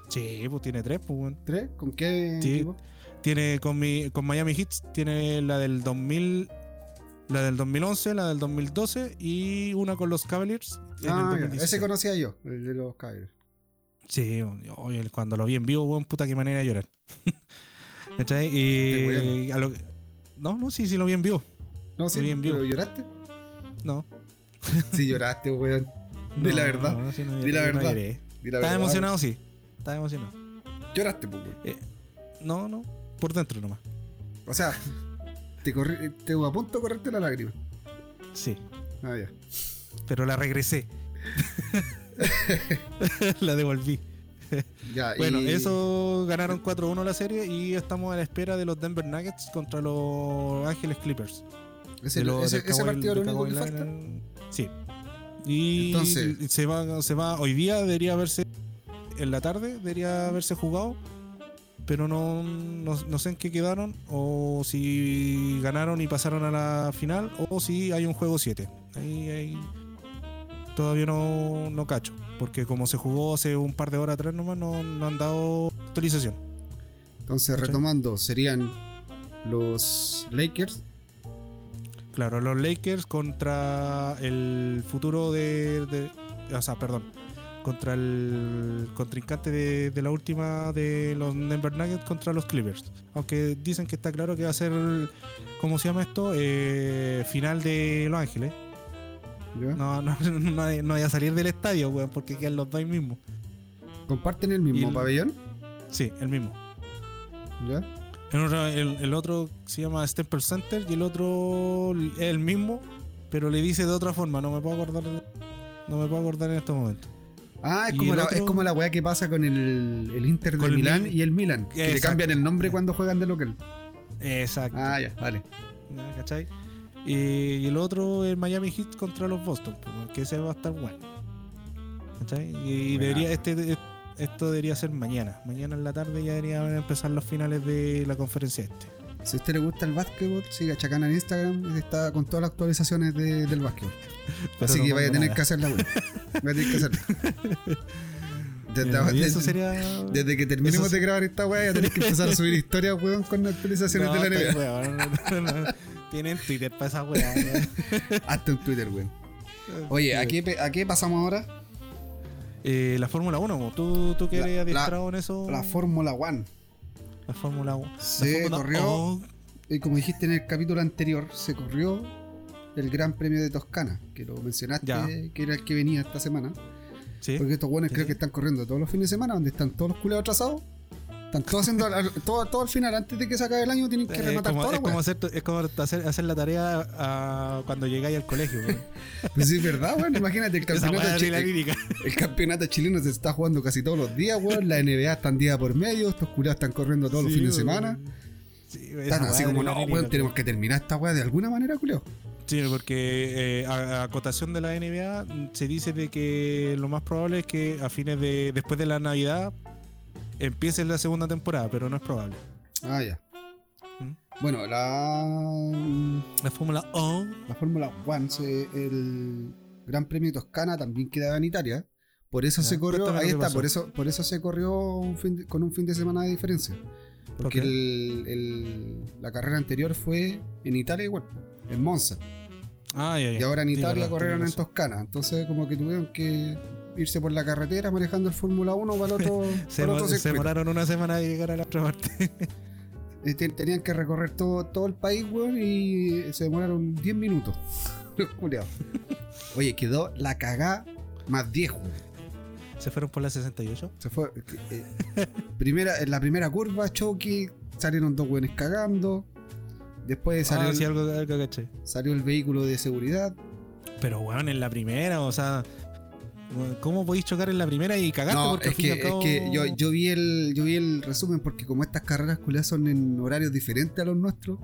Sí, pues tiene tres, pues. ¿Tres? ¿Con qué Sí. equipo? Tiene con, mi, con Miami Heat, tiene la del 2000, la del 2011, la del 2012 y una con los Cavaliers. en el Ah, ya. 2016. ese conocía yo, el de los Cavaliers. Sí, oye, cuando lo vi en vivo, weón, puta, qué manera de llorar. ¿Cachai? Y. a lo- no, no, sí, sí lo vi en vivo. No, sí, Lo vi en vivo. pero ¿lloraste? No. Sí, lloraste, weón. Di No, la verdad. no, sí, no Di la verdad. Estaba emocionado, sí. Estaba emocionado. Lloraste, pues, weón. No, no, por dentro nomás. O sea, te, corri te a punto de correrte la lágrima. Sí. Ah, ya. Pero la regresé. la devolví. Ya, Bueno, y- eso ganaron 4-1 la serie y estamos a la espera de los Denver Nuggets contra los Ángeles Clippers. Ese, los- ese, ese partido lo único que falta. Sí. Y Entonces- se va, se va, hoy día debería haberse, en la tarde debería haberse jugado, pero no, no, no sé en qué quedaron, o si ganaron y pasaron a la final, o si hay un juego 7. Ahí, ahí todavía no, no cacho, porque como se jugó hace un par de horas atrás nomás, no, no han dado actualización. Entonces, ¿Cachai? retomando, serían los Lakers. Claro, los Lakers contra el futuro de, de- O sea, perdón. Contra el contrincante de, de la última de los Denver Nuggets contra los Clippers. Aunque dicen que está claro que va a ser. ¿Cómo se llama esto? Eh, final de Los Ángeles. ¿Ya? No, no, no, hay- no vaya a salir del estadio, weón, porque quedan los dos ahí mismos. ¿Comparten el mismo el- pabellón? Sí, el mismo. ¿Ya? El otro, el- el otro se llama Staples Center y el otro es el mismo, pero le dice de otra forma. No me puedo acordar. No me puedo acordar en estos momentos. Ah, es como, la, otro- es como la weá que pasa con el, el Inter de Milán Mil- y el Milan. Que le cambian el nombre cuando juegan de local. Exacto. Ah, ya, vale. ¿Cachai? Y, el otro es Miami Heat contra los Boston, que ese va a estar bueno. ¿Cachai? Y debería, este, esto debería ser mañana. Mañana en la tarde ya deberían empezar los finales de la conferencia este. Si a usted le gusta el básquetbol, siga Chacana en Instagram. Está con todas las actualizaciones de- del básquetbol. Pero Así no que vaya a tener nada. que hacerla, weón. Vaya a tener que hacerla. Desde, y desde- eso sería. desde que terminemos eso de grabar esta weá, ya tenés que empezar a subir historias, weón, con actualizaciones No, de la NBA. weón, no. Tienen Twitter para esa weá. Hasta en Twitter, weón. Oye, ¿a qué, pe- ¿a qué pasamos ahora? Eh, la Fórmula 1, ¿tú, tú que eres la- adiestrado en eso? La Fórmula One. La Fórmula 1. Se corrió. Y como dijiste en el capítulo anterior, se corrió el Gran Premio de Toscana, que lo mencionaste, Ya. que era el que venía esta semana. Sí. Porque estos buenos Sí, creo que están corriendo todos los fines de semana, donde están todos los culeados atrasados. Están todos haciendo todo, todo al final, antes de que se acabe el año, tienen que Eh, rematar como- la es, como hacer, es como hacer, hacer la tarea ah, cuando llegáis al colegio. Pues sí, es verdad, weón. Imagínate, el campeonato, weá de la chi- lírica. el campeonato chileno se está jugando casi todos los días, weón. La NBA están día por medio, estos culeados están corriendo todos los fines de semana. Sí, Están así como, no, weón, tenemos que terminar esta weá de alguna manera, culeado. Sí, porque eh, a, acotación de la NBA se dice de que lo más probable es que a fines de después de la Navidad empiece la segunda temporada, pero no es probable. Ah, ya. ¿Mm? Bueno, la. La Fórmula O La Fórmula One, el Gran Premio de Toscana también quedaba en Italia. Por eso Ya, se corrió, ahí está, pasó. por eso, por eso se corrió un fin de- con un fin de semana de diferencia. Porque el- el- la carrera anterior fue en Italia igual, en Monza. Ah, ya, ya. Y ahora en Sí, Italia verdad, corrieron en. Toscana. Entonces como que tuvieron que irse por la carretera manejando el Fórmula 1 para el otro, Se, para el otro se circuito. demoraron una semana de llegar a la otra parte. Te- Tenían que recorrer todo, todo el país, weón, y se demoraron 10 minutos. Oye, quedó la cagá más 10, weón. Se fueron por la 68. Se fue. eh, primera, en la primera curva, choque, salieron dos weones cagando. Después salió, Ah, el, sí, algo, algo caché. salió el vehículo de seguridad. Pero weón, en la primera, o sea. ¿Cómo podéis chocar en la primera y cagarte? No, porque es al fin y que, es yo, yo vi el yo vi el resumen porque como estas carreras culiadas son en horarios diferentes a los nuestros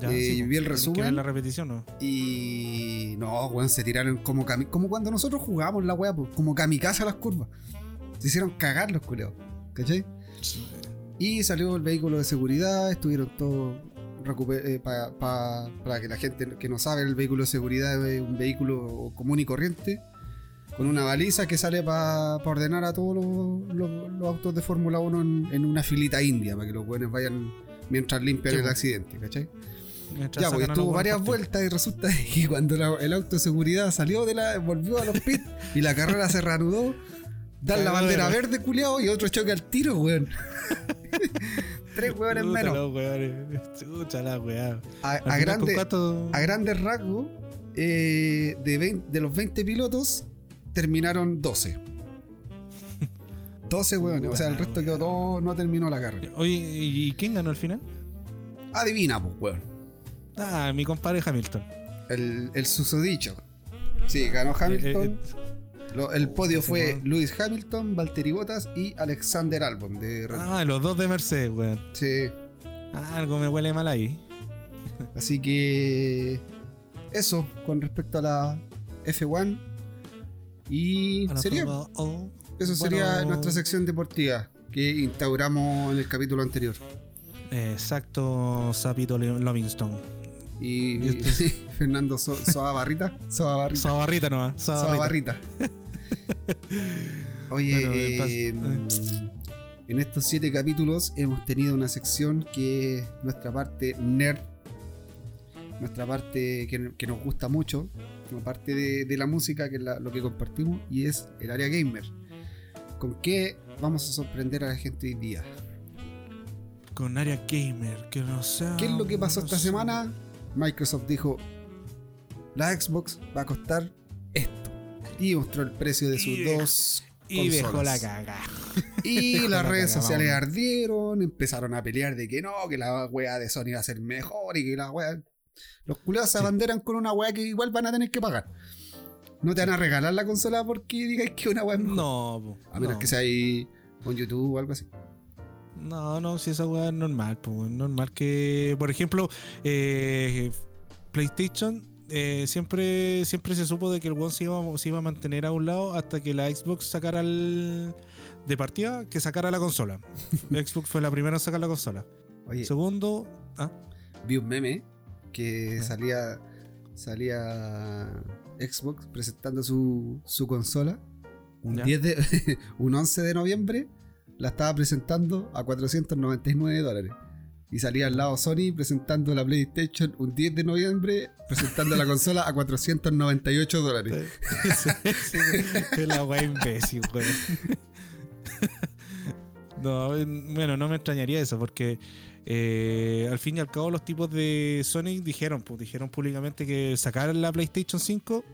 Ya, eh, sí, vi el resumen. ver la repetición, ¿no? y no, weón, se tiraron como cami- como cuando nosotros jugábamos la weá, pues, como kamikaze a las curvas. Se hicieron cagar los culeados, ¿cachai? Y salió el vehículo de seguridad, estuvieron todos eh, pa- pa- para que la gente que no sabe, el vehículo de seguridad es un vehículo común y corriente, con una baliza que sale para ordenar a todos los, los- los autos de Fórmula 1 en, en una filita india, para que los buenos vayan mientras limpian Sí, el accidente, ¿cachai? Mientras Ya, los estuvo varias partidos. vueltas y resulta que cuando la- el auto de seguridad salió de la. volvió a los pits y la carrera se reanudó, dan la bandera weón. verde, culiado, y otro choque al tiro, weón. Tres weones menos. Chucha la weá. A, a final, ¿con grande- a grandes rasgos, eh, de, 20 de los 20 pilotos, terminaron 12. 12 weones, o sea, el resto quedó todo, no terminó la carrera. Oye, ¿y quién ganó al final? Adivina, pues, weón. Ah, mi compadre Hamilton. El, el susodicho. Sí, ganó Hamilton. Eh, eh, Lo- el podio fue weón. Lewis Hamilton, Valtteri Bottas y Alexander Albon de Red Bull. Ah, los dos de Mercedes, weón. Sí, Ah, algo me huele mal ahí. así que eso con respecto a la F1 y A la sería Fórmula O. eso sería nuestra sección deportiva que instauramos en el capítulo anterior. Exacto, Sapito Livingston. Y, Y esto Fernando So- Soa Barrita, Soa Barrita, Soa Barrita nomás. Soa Soa Barrita. Barrita. Oye, Bueno, eh, pas- eh, en estos siete capítulos hemos tenido una sección que es nuestra parte nerd, nuestra parte que, que nos gusta mucho, una parte de, de la música que es la- lo que compartimos y es el área gamer. ¿Con qué vamos a sorprender a la gente hoy día? Con área gamer, que no sé. ¿Qué es lo que pasó esta semana? Microsoft dijo, la Xbox va a costar esto. Y mostró el precio de sus Y- dos Y dejó la consolas. caga. Y Dejó las la redes cagada, sociales vamos. ardieron, empezaron a pelear de que no, que la wea de Sony va a ser mejor y que la wea... Los culiados se Sí. abanderan con una wea que igual van a tener que pagar. No te van a regalar la consola porque digáis que una mejor. No, A menos no. que sea ahí con YouTube o algo así. No, no, si esa weá es normal, pues normal que, por ejemplo, eh, PlayStation eh, siempre, siempre se supo de que el One se iba, se iba a mantener a un lado hasta que la Xbox sacara el de partida, que sacara la consola. La Xbox fue la primera en sacar la consola. Oye, Segundo, ah, vi un meme que salía salía Xbox presentando su, su consola. Un Ya. 10 de un 11 de noviembre la estaba presentando a 499 dólares. Y salía al lado Sony presentando la PlayStation un 10 de noviembre presentando la consola a 498 dólares. Es la weá imbécil, weón. No, bueno, no me extrañaría eso porque eh, al fin y al cabo los tipos de Sony dijeron, pues dijeron públicamente que sacar la PlayStation 5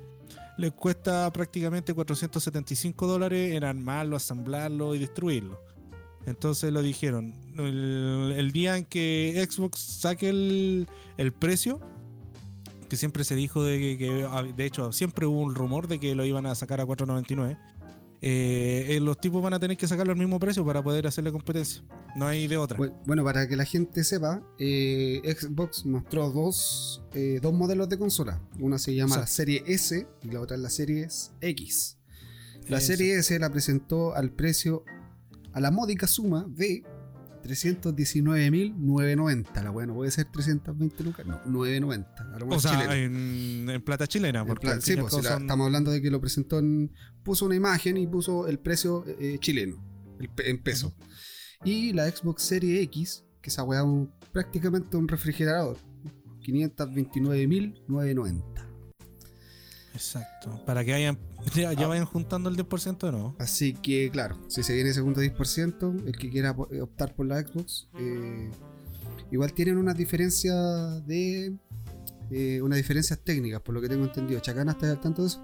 les cuesta prácticamente 475 dólares en armarlo, asamblarlo y destruirlo. Entonces lo dijeron. El, día en que Xbox saque el, precio, que siempre se dijo de que, que- de hecho, siempre hubo un rumor de que lo iban a sacar a 4.99. eh, eh, los tipos van a tener que sacarlo al mismo precio para poder hacerle competencia. No hay de otra. Bu- Bueno, para que la gente sepa, eh, Xbox mostró dos, eh, dos modelos de consola. Una se llama la serie S y la otra es la serie X. La serie S la presentó al precio, a la módica suma de 319.990. La weá no puede ser 320 lucas, no, 990. A lo o sea, en, en plata chilena, En porque plan, al sí, pues, cabo si la- son- estamos hablando de que lo presentó en. puso una imagen y puso el precio eh, chileno, el en peso. Y la Xbox Series X, que esa weá un- prácticamente un refrigerador, 529.990. Exacto. Para que hayan, ya, ya Ah. vayan juntando el 10% de nuevo. Así que, claro, si se viene ese segundo 10%, el que quiera eh, optar por la Xbox, eh, igual tienen unas diferencias de. eh, unas diferencias técnicas, por lo que tengo entendido. Chacana, ¿estás al tanto de eso?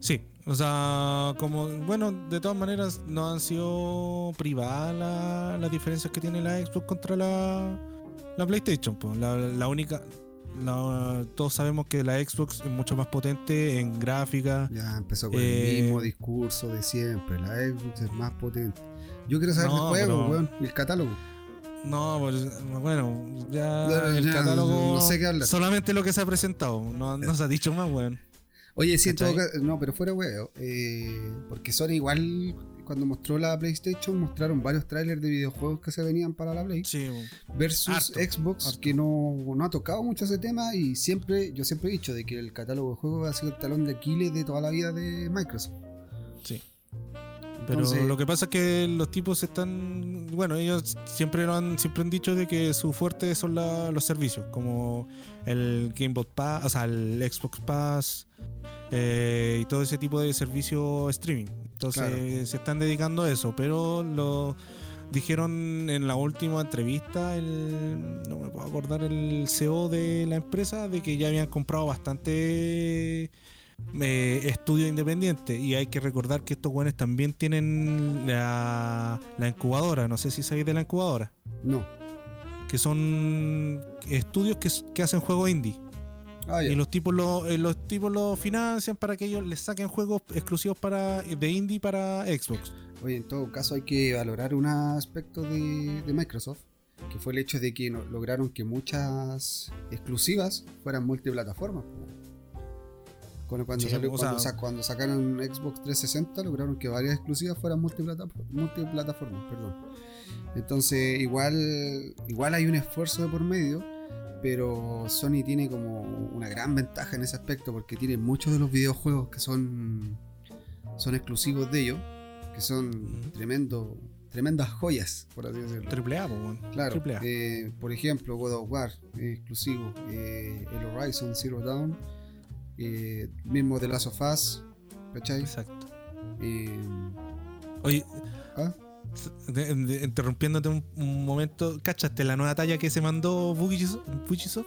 Sí, o sea, como, bueno, de todas maneras no han sido privadas la- las diferencias que tiene la Xbox contra la, la PlayStation. pues. La, la única, la- todos sabemos que la Xbox es mucho más potente en gráfica. Ya empezó con Eh, el mismo discurso de siempre. La Xbox es más potente. Yo quiero saber No, el juego, pero- weón, el catálogo. No, pues, bueno, ya Ya, el catálogo, no sé qué hablar. solamente lo que se ha presentado, no, no se ha dicho más, weón. Oye, sí, en todo ¿Cachai? ca- No, pero fuera weón. eh, porque Sony igual, cuando mostró la PlayStation, mostraron varios trailers de videojuegos que se venían para la Play. Sí, Versus Harto, Xbox, harto. que no, no ha tocado mucho ese tema. Y siempre, yo siempre he dicho de que el catálogo de juegos ha sido el talón de Aquiles de toda la vida de Microsoft. sí. Pero Entonces- lo que pasa es que los tipos están, bueno, ellos siempre lo han, siempre han dicho de que su fuerte son la- los servicios, como el Gamebot Pass, o sea, el Xbox Pass eh, y todo ese tipo de servicio streaming. Entonces Claro. se están dedicando a eso, pero lo dijeron en la última entrevista, el, no me puedo acordar el CEO de la empresa, de que ya habían comprado bastante eh, estudio independiente y hay que recordar que estos buenos también tienen la, la incubadora, no sé si sabéis de la incubadora, No. que son estudios que, que hacen juegos indie Ah, y los tipos lo, eh, los tipos lo financian para que ellos les saquen juegos exclusivos para de indie para Xbox. Oye, en todo caso hay que valorar un aspecto de, de Microsoft, que fue el hecho de que no- lograron que muchas exclusivas fueran multiplataformas. po. Cuando, cuando, Sí, salió- o cuando sea- sa- cuando sacaron Xbox 360 lograron que varias exclusivas fueran multiplata- multiplataformas. Perdón. Entonces igual, igual hay un esfuerzo de por medio, pero Sony tiene como una gran ventaja en ese aspecto porque tiene muchos de los videojuegos que son, son exclusivos de ellos, que son Ujú. tremendo, tremendas joyas, por así decirlo. Triple A, weón. Claro, Triple A. eh, por ejemplo, God of War, eh, exclusivo, eh, el Horizon Zero Dawn, mismo The Last of Us, ¿cachai? Exacto. Oye, ¿ah? De- de- interrumpiéndote un, un momento, ¿cachaste la nueva talla que se mandó? Fujiso?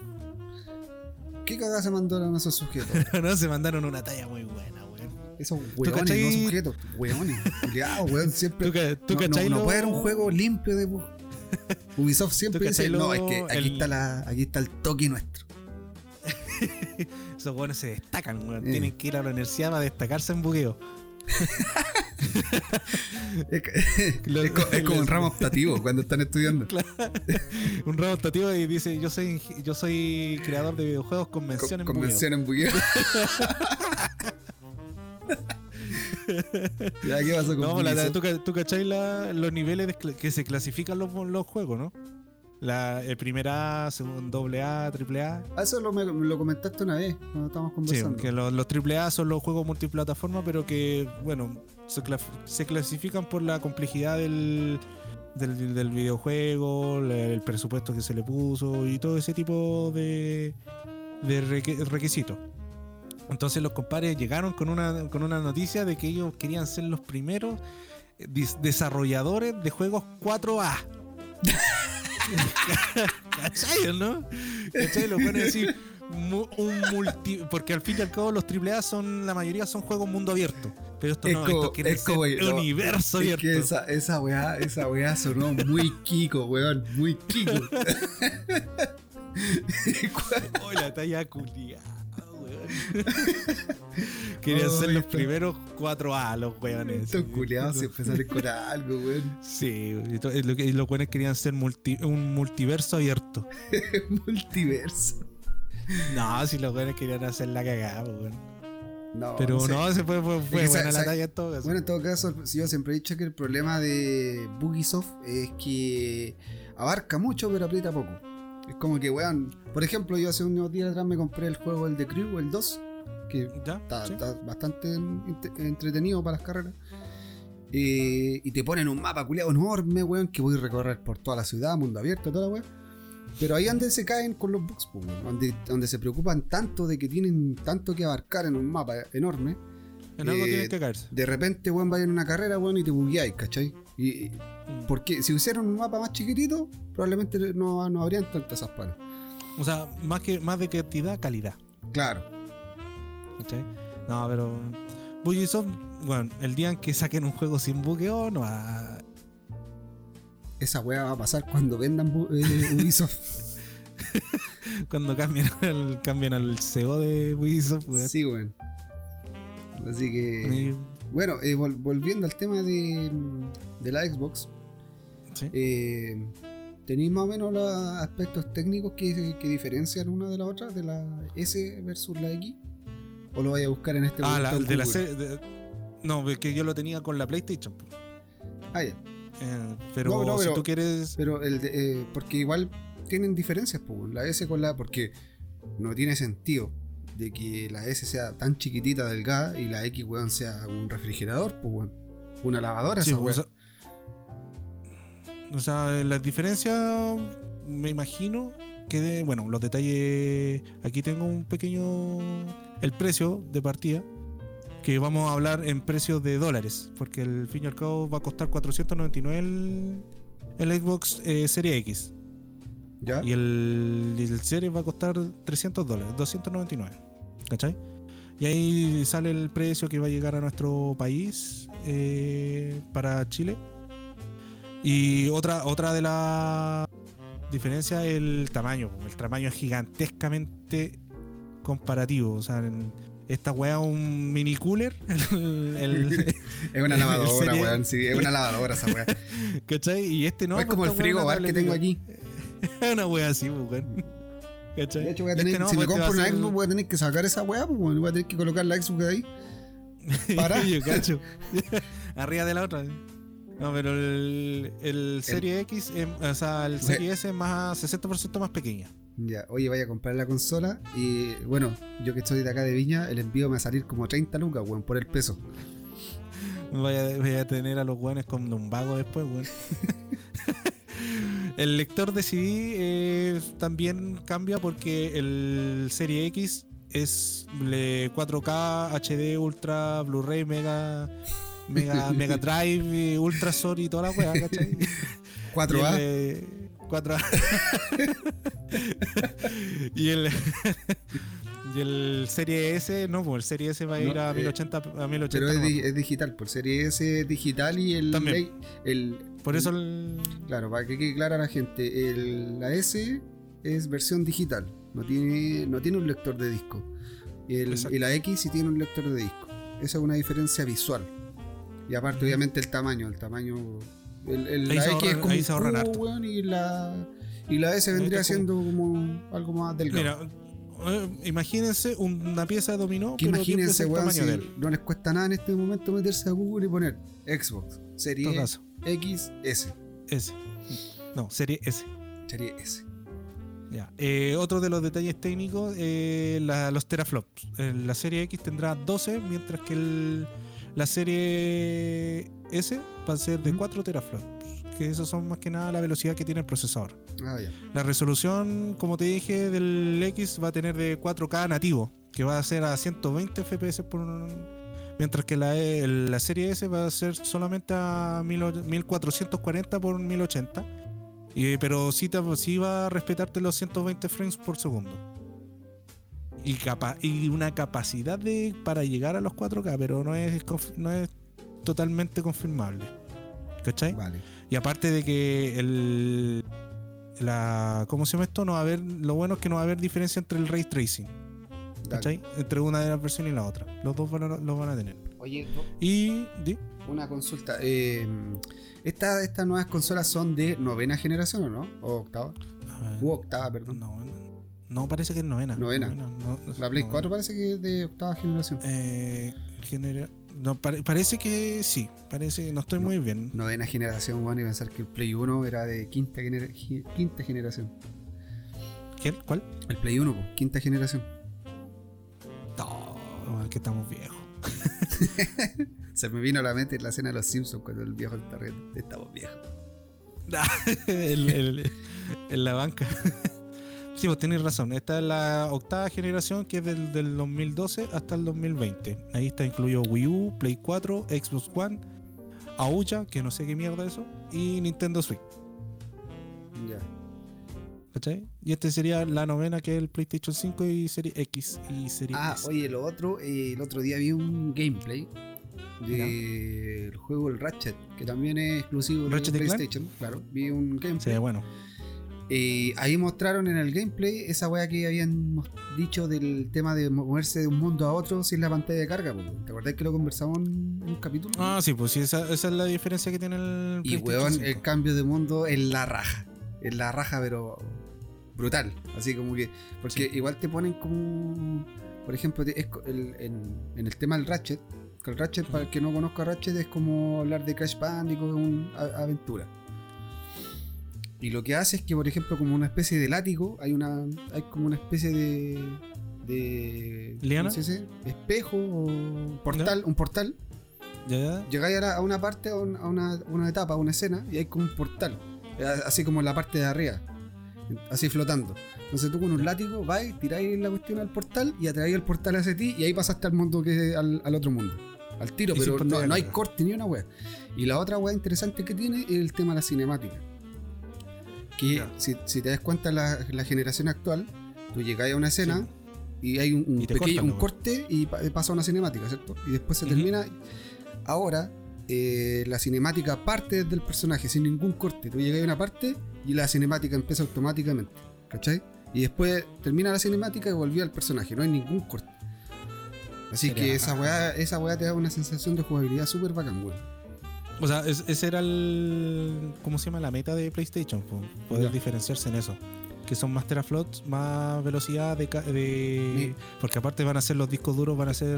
¿Qué cagada se mandaron esos sujetos? no, se mandaron una talla muy buena, weón. Esos weones, no sujetos, weones, weón, siempre. ¿Tú, tú no, no- puede haber un juego limpio de Ubisoft siempre ¿Tú dice, no, es que aquí el- está la, aquí está el toque nuestro. Esos weones se destacan, weón. Eh. Tienen que ir a la universidad para destacarse en buqueo. Es, como un ramo optativo cuando están estudiando. Un ramo optativo y dice, yo soy yo soy creador de videojuegos con mención Con- en. Convención en bugueo. ya, ¿qué pasó con No, la, tú, tú cachai la- los niveles de que se clasifican los, los juegos, ¿no? La, el primer A, segundo doble A, triple A. Ah, Eso lo, me, lo comentaste una vez cuando estábamos Sí, conversando. que los, los triple A son los juegos multiplataforma, pero que, bueno, se, cla- se clasifican por la complejidad del, del, del videojuego, el presupuesto que se le puso y todo ese tipo de, de requisitos. Entonces los compadres llegaron con una, con una noticia de que ellos querían ser los primeros eh, desarrolladores de juegos 4A. ¿Cachai, no? ¿Cachai? Los buenos decir un multi. Porque al fin y al cabo los AAA son. La mayoría son juegos mundo abierto. Pero esto Es no, como- esto es como- ser no, universo Es abierto. que esa, esa weá, esa weá sonó muy Kiko, weón, muy Kiko. Oh, la talla culiada. Querían Oh, ser los esto- primeros 4A, los weones. Estos culiados siempre salen con algo, weón. Sí, y lo que- los buenos querían ser multi- un multiverso abierto. Multiverso. No, si los buenos querían hacer la cagada, weón. No, Pero no, se fue, fue, fue que buena la talla en todo caso. Bueno, en todo caso, yo siempre he dicho que el problema de Bugisoft es que abarca mucho pero aprieta poco. Es como que, weón, por ejemplo, yo hace unos días atrás me compré el juego, el de Crew, el 2, que ¿Ya? está, ¿Sí? está bastante ent- entretenido para las carreras. Eh, y te ponen un mapa culiado enorme, weón, que voy a recorrer por toda la ciudad, mundo abierto, toda la weón. Pero ahí donde se caen con los bugs, donde, donde se preocupan tanto de que tienen tanto que abarcar en un mapa enorme. En algo eh, que caerse. De repente, weón, vaya en una carrera, weón, y te bugueáis, ¿cachai? Y, Mm. porque si hicieran un mapa más chiquitito, probablemente no, no habrían tantas esas. O sea, más, que, más de cantidad, calidad. Claro. ¿cachai? No, pero. Bugisoft, bueno, el día en que saquen un juego sin bugueo, no va. Esa weá va a pasar cuando vendan Bu- eh, Ubisoft. Cuando cambien al, cambien al CEO de Bugisoft, weón. sí, weón. Así que. Bueno, eh, vol- volviendo al tema de, de la Xbox, sí. eh, ¿tenéis más o menos los aspectos técnicos que, que diferencian una de la otra, de la S versus la X? ¿O lo vais a buscar en este Ah, la, momento en de la serie. de- no, que yo lo tenía con la PlayStation. Ah, ya. Eh, pero, No, no, si pero- tú quieres. Pero el de- eh, porque igual tienen diferencias, pues, la S con la porque no tiene sentido de que la S sea tan chiquitita, delgada, y la X, weón, sea un refrigerador, pues, weón. Una lavadora, Sí, esa o weón. sea, o sea, las diferencias, me imagino que, de- bueno, los detalles, aquí tengo un pequeño, el precio de partida, que vamos a hablar en precios de dólares, porque al fin y al cabo va a costar 499 el, el Xbox eh, Serie X, ¿Ya? y el, el Series va a costar 300 dólares, 299, ¿cachai? Y ahí sale el precio que va a llegar a nuestro país eh, para Chile. Y otra, otra de las diferencias es el tamaño. El tamaño es gigantescamente comparativo. O sea, en- esta weá es un mini cooler. el- el- Es una lavadora, weón, sí, es una lavadora esa weón. ¿Cachai? Y este no. es como pues el weá es una frigobar que tengo aquí. Es una weá así, pues, weón. ¿Cachai? De hecho, voy a Este tener, no, si me pues, compro una Xbox, voy a tener que sacar esa weá, pues. Voy a tener que colocar la Xbox ahí. Para. Yo cacho. Arriba de la otra. No, pero el, el Serie X, es- o sea, el Serie S es más 60% más pequeña. Ya, oye, vaya a comprar la consola y bueno, yo que estoy de acá de Viña, el envío me va a salir como 30 lucas, weón, por el peso. Vaya, voy a tener a los guanes con un vago después, weón. el lector de CD eh, también cambia porque el Serie X es le 4K, HD, Ultra, Blu-ray, Mega, Mega, Mega Drive, eh, Ultra Sony y toda la weá, ¿cachai? Y el, 4A. eh, 4A. y el y el Serie S, no, pues el Serie S va a No, ir a eh, 1080 a 1080. Pero es, digital, por serie S es digital y el, También. el Por eso el, Claro, para que quede clara a la gente, el- la S es versión digital, no tiene, no tiene un lector de disco. Y, el- y la X sí tiene un lector de disco. Esa es una diferencia visual. Y aparte, obviamente, el tamaño. El tamaño. El, el- Ahí la X es como un cubo, weón, y la, y la S vendría siendo como algo más delgado. Mira, eh, imagínense una pieza de dominó, que pero imagínense, weón, tamaño si de él. no les cuesta nada en este momento meterse a Google y poner Xbox, serie X, S. S. No, serie S. Serie S. Ya. Eh, otro de los detalles técnicos, eh, la- los teraflops. Eh, la serie X tendrá 12, mientras que el- la serie S va a ser de 4 teraflops. Que esos son más que nada la velocidad que tiene el procesador. Ah. La resolución, como te dije, del X va a tener de 4K nativo, que va a ser a 120 FPS por mientras que la, la serie S va a ser solamente a 1000 1440 por 1080 Y, pero sí, te, sí va a respetarte los 120 frames por segundo. Y, capa- y una capacidad de para llegar a los 4K, pero no es, no es totalmente confirmable. ¿Cachai? Vale. Y aparte de que el. La, ¿Cómo se llama esto? No va a haber, lo bueno es que no va a haber diferencia entre el ray tracing. ¿Cachai? Entre una de las versiones y la otra. Los dos van a, los van a tener. Oye, Y. di- una consulta. Eh, esta- estas nuevas consolas son de novena generación o no? ¿O octava? U octava, perdón. no, no, parece que es novena. Novena. no, La Play no. 4 parece que es de octava generación. Eh, genera- no, pare- parece que sí. Parece no estoy muy bien. Novena generación, bueno, y pensar que el Play 1 era de quinta, genera- quinta generación. ¿Qué? ¿Cuál? El Play 1, po, quinta generación. No, es que estamos viejos. Se me vino a la mente la escena de los Simpsons cuando el viejo está riendo. Estamos viejos. En la banca. Sí, pues tenéis razón. Esta es la octava generación que es del, del 2012 hasta el 2020. Ahí está incluido Wii U, Play 4, Xbox One, Aouya, que no sé qué mierda es eso, y Nintendo Switch. Ya. ¿Cachai? Y este sería la novena que es el PlayStation 5 y Serie X y Serie Ah, S. oye, lo otro, eh, el otro día vi un gameplay del juego el Ratchet, que también es exclusivo de. PlayStation. Claro, vi un gameplay. Sí, bueno. Eh, ahí mostraron en el gameplay esa weá que habían dicho del tema de moverse de un mundo a otro sin la pantalla de carga. ¿Te acordás que lo conversamos en en un capítulo? Ah, sí, pues sí, esa, esa es la diferencia que tiene el y weón, 5. el cambio de mundo es la raja. Es la raja, pero brutal. Así como que. Porque igual te ponen como. Por ejemplo, es el- en, en el tema del Ratchet. Que el Ratchet, para el que no conozca Ratchet, es como hablar de Crash Bandicoot, una aventura. Y lo que hace es que, por ejemplo, como una especie de látigo, hay una hay como una especie de. de ¿Liana? Espejo o portal, un portal. Ya, ya. Llegáis a, una parte, a, un- a una, a una etapa, a una escena, y hay como un portal. eh, Así como en la parte de arriba. Así flotando. Entonces tú con un látigo vais, tiráis la cuestión al portal y atraéis el portal hacia ti y ahí pasaste al mundo que al, al otro mundo. Al tiro, Y pero no, no hay corte ni una wea. Y la otra wea interesante que tiene es el tema de la cinemática. Que si, si te das cuenta la, la generación actual, tú llegáis a una escena y hay un, un Y te pequeño cortan, un ¿no? corte y pa- pasa una cinemática, ¿cierto? Y después se termina. Ahora, eh, la cinemática parte del personaje sin ningún corte. Tú llegas a una parte y la cinemática empieza automáticamente, ¿cachai? Y después termina la cinemática y volvió al personaje, no hay ningún corte. Así Sería que esa weá, esa weá te da una sensación de jugabilidad súper bacán, weón. O sea, es- ese era el. ¿Cómo se llama? La meta de PlayStation. po, Poder Ya. diferenciarse en eso. Que son más teraflops, más velocidad de, de. Porque aparte van a ser los discos duros, van a ser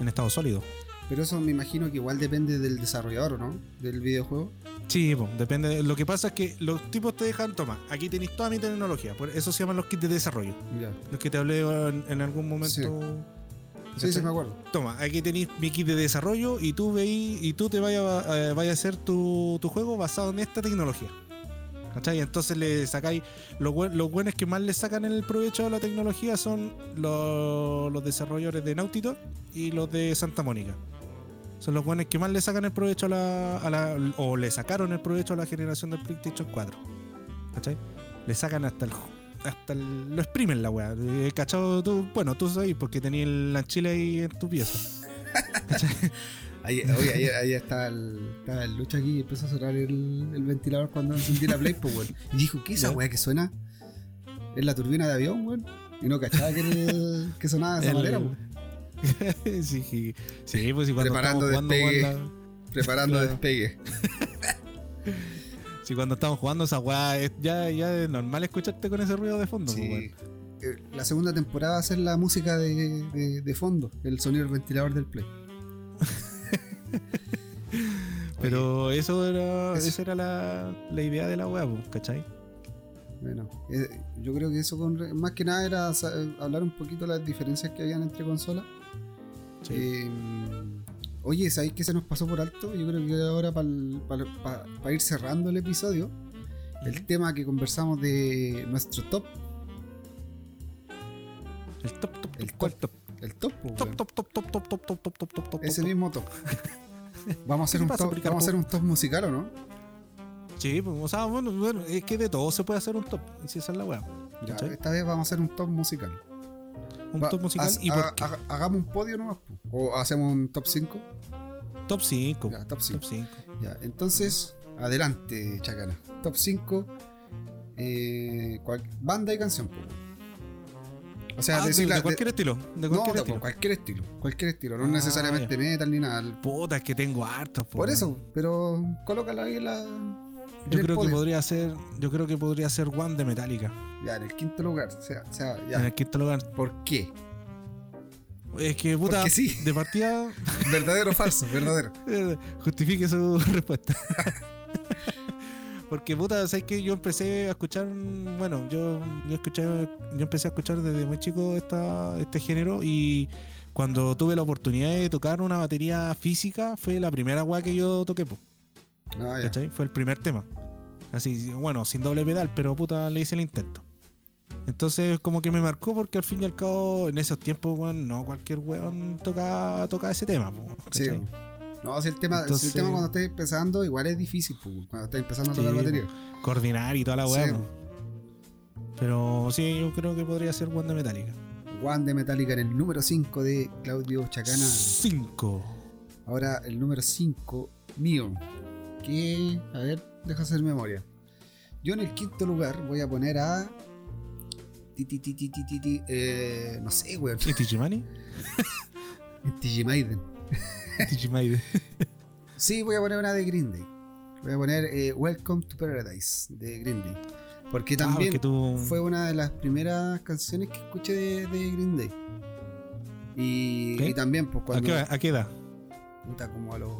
en estado sólido. Pero eso me imagino que igual depende del desarrollador, ¿o no? Del videojuego. Sí, depende. de- Lo que pasa es que los tipos te dejan, toma, aquí tenéis toda mi tecnología. Por eso se llaman los kits de desarrollo. Ya. Los que te hablé en, en algún momento. Sí. Sí, sí, me acuerdo. Toma, aquí tenéis mi kit de desarrollo y tú veí, y tú te vayas a, vaya a hacer tu, tu juego basado en esta tecnología. ¿Cachai? Entonces le sacáis. Los, los buenos que más le sacan el provecho a la tecnología son los, los desarrolladores de Naughty Dog y los de Santa Mónica. Son los buenos que más le sacan el provecho a la, a la- o le sacaron el provecho a la generación del PlayStation 4. ¿Cachai? Le sacan hasta el hasta el- lo exprimen la weá. Eh, ¿Cachado? Tú, bueno, tú sabes porque tenías la chile ahí en tu pieza. Ahí, oye, ahí, ahí está, el, está el lucha aquí y empezó a sonar el, el ventilador cuando encendí la Play, pues, weón. Y dijo, ¿qué es esa weá que suena? Es la turbina de avión, weón. Y no cachaba que, que sonaba de esa manera, weón. sí, sí, pues y cuando Preparando despegue. Preparando Claro. despegue. sí, cuando estamos jugando esa weá, ya, ya es normal escucharte con ese ruido de fondo, pues, Sí. weón. Eh, La segunda temporada va a ser la música de, de, de fondo, el sonido del ventilador del Play. Pero eso era, eso- esa era la, la idea de la weá, pues, ¿cachai? Bueno, eh, yo creo que eso con más que nada era sa- hablar un poquito de las diferencias que habían entre consolas. Sí. Eh, oye, ¿sabéis qué se nos pasó por alto? Yo creo que ahora para ir cerrando el episodio, el tema que conversamos de nuestro top, El top, top, top, el ¿cuál top, top? el top, Top, top, top, top, top, top, top, top, top, top, top, ese top. mismo top. Vamos a hacer ¿Qué un pasa, top, vamos a hacer un top musical o no? Sí, pues, o sea, bueno, bueno, es que de todo se puede hacer un top. Si esa es la weá. Ya, esta vez vamos a hacer un top musical. Un Va- top musical. haz- ¿Y por haga- qué? haga- hagamos un podio nomás. O hacemos un top 5. Top 5. Ya, top 5. Top 5. Ya, entonces, adelante, Chacana. Top 5. Eh, cual- banda y canción. po. O sea, Ah, de, decir de la- de- cualquier estilo. De no, cualquier de- estilo. cualquier estilo. Cualquier estilo. No Ah, necesariamente metal ni nada. Puta, es que tengo hartos. po, Por eso, pero colócala ahí en la. En Yo creo que podría ser. Yo creo que podría ser One de Metallica. Ya, en el quinto lugar. O sea, o sea, En ya. el quinto lugar. ¿Por qué? Es que puta. Porque sí. De partida. ¿Verdadero o falso? Verdadero. Justifique su respuesta. Porque puta, sabes que yo empecé a escuchar, bueno, yo, yo escuché, yo empecé a escuchar desde muy chico esta, este género y cuando tuve la oportunidad de tocar una batería física fue la primera weá que yo toqué, po, Ah. Fue el primer tema. Así, bueno, sin doble pedal, pero puta, le hice el intento. Entonces como que me marcó porque al fin y al cabo en esos tiempos, weón, no cualquier weón tocaba, tocaba ese tema, Sí. No, si el tema, si Entonces- el tema cuando estés empezando, igual es difícil, pues, cuando estás empezando a tocar Sí, batería. coordinar y toda la weá. Sí. Pero sí, yo creo que podría ser One de Metallica. One de Metallica en el número 5 de Claudio Chacana. 5. Ahora el número 5 mío. Que, a ver, deja hacer memoria. Yo en el quinto lugar voy a poner a. Ti, ti, ti, ti, eh, no sé, weón. ¿Y Digimani? Digimaiden. Digimaide. Sí, voy a poner una de Green Day. Voy a poner eh, Welcome to Paradise de Green Day. Porque también Ah, porque tú... fue una de las primeras canciones que escuché de, de Green Day. Y, también, pues ¿A cuando. qué, a qué edad? puta, como a los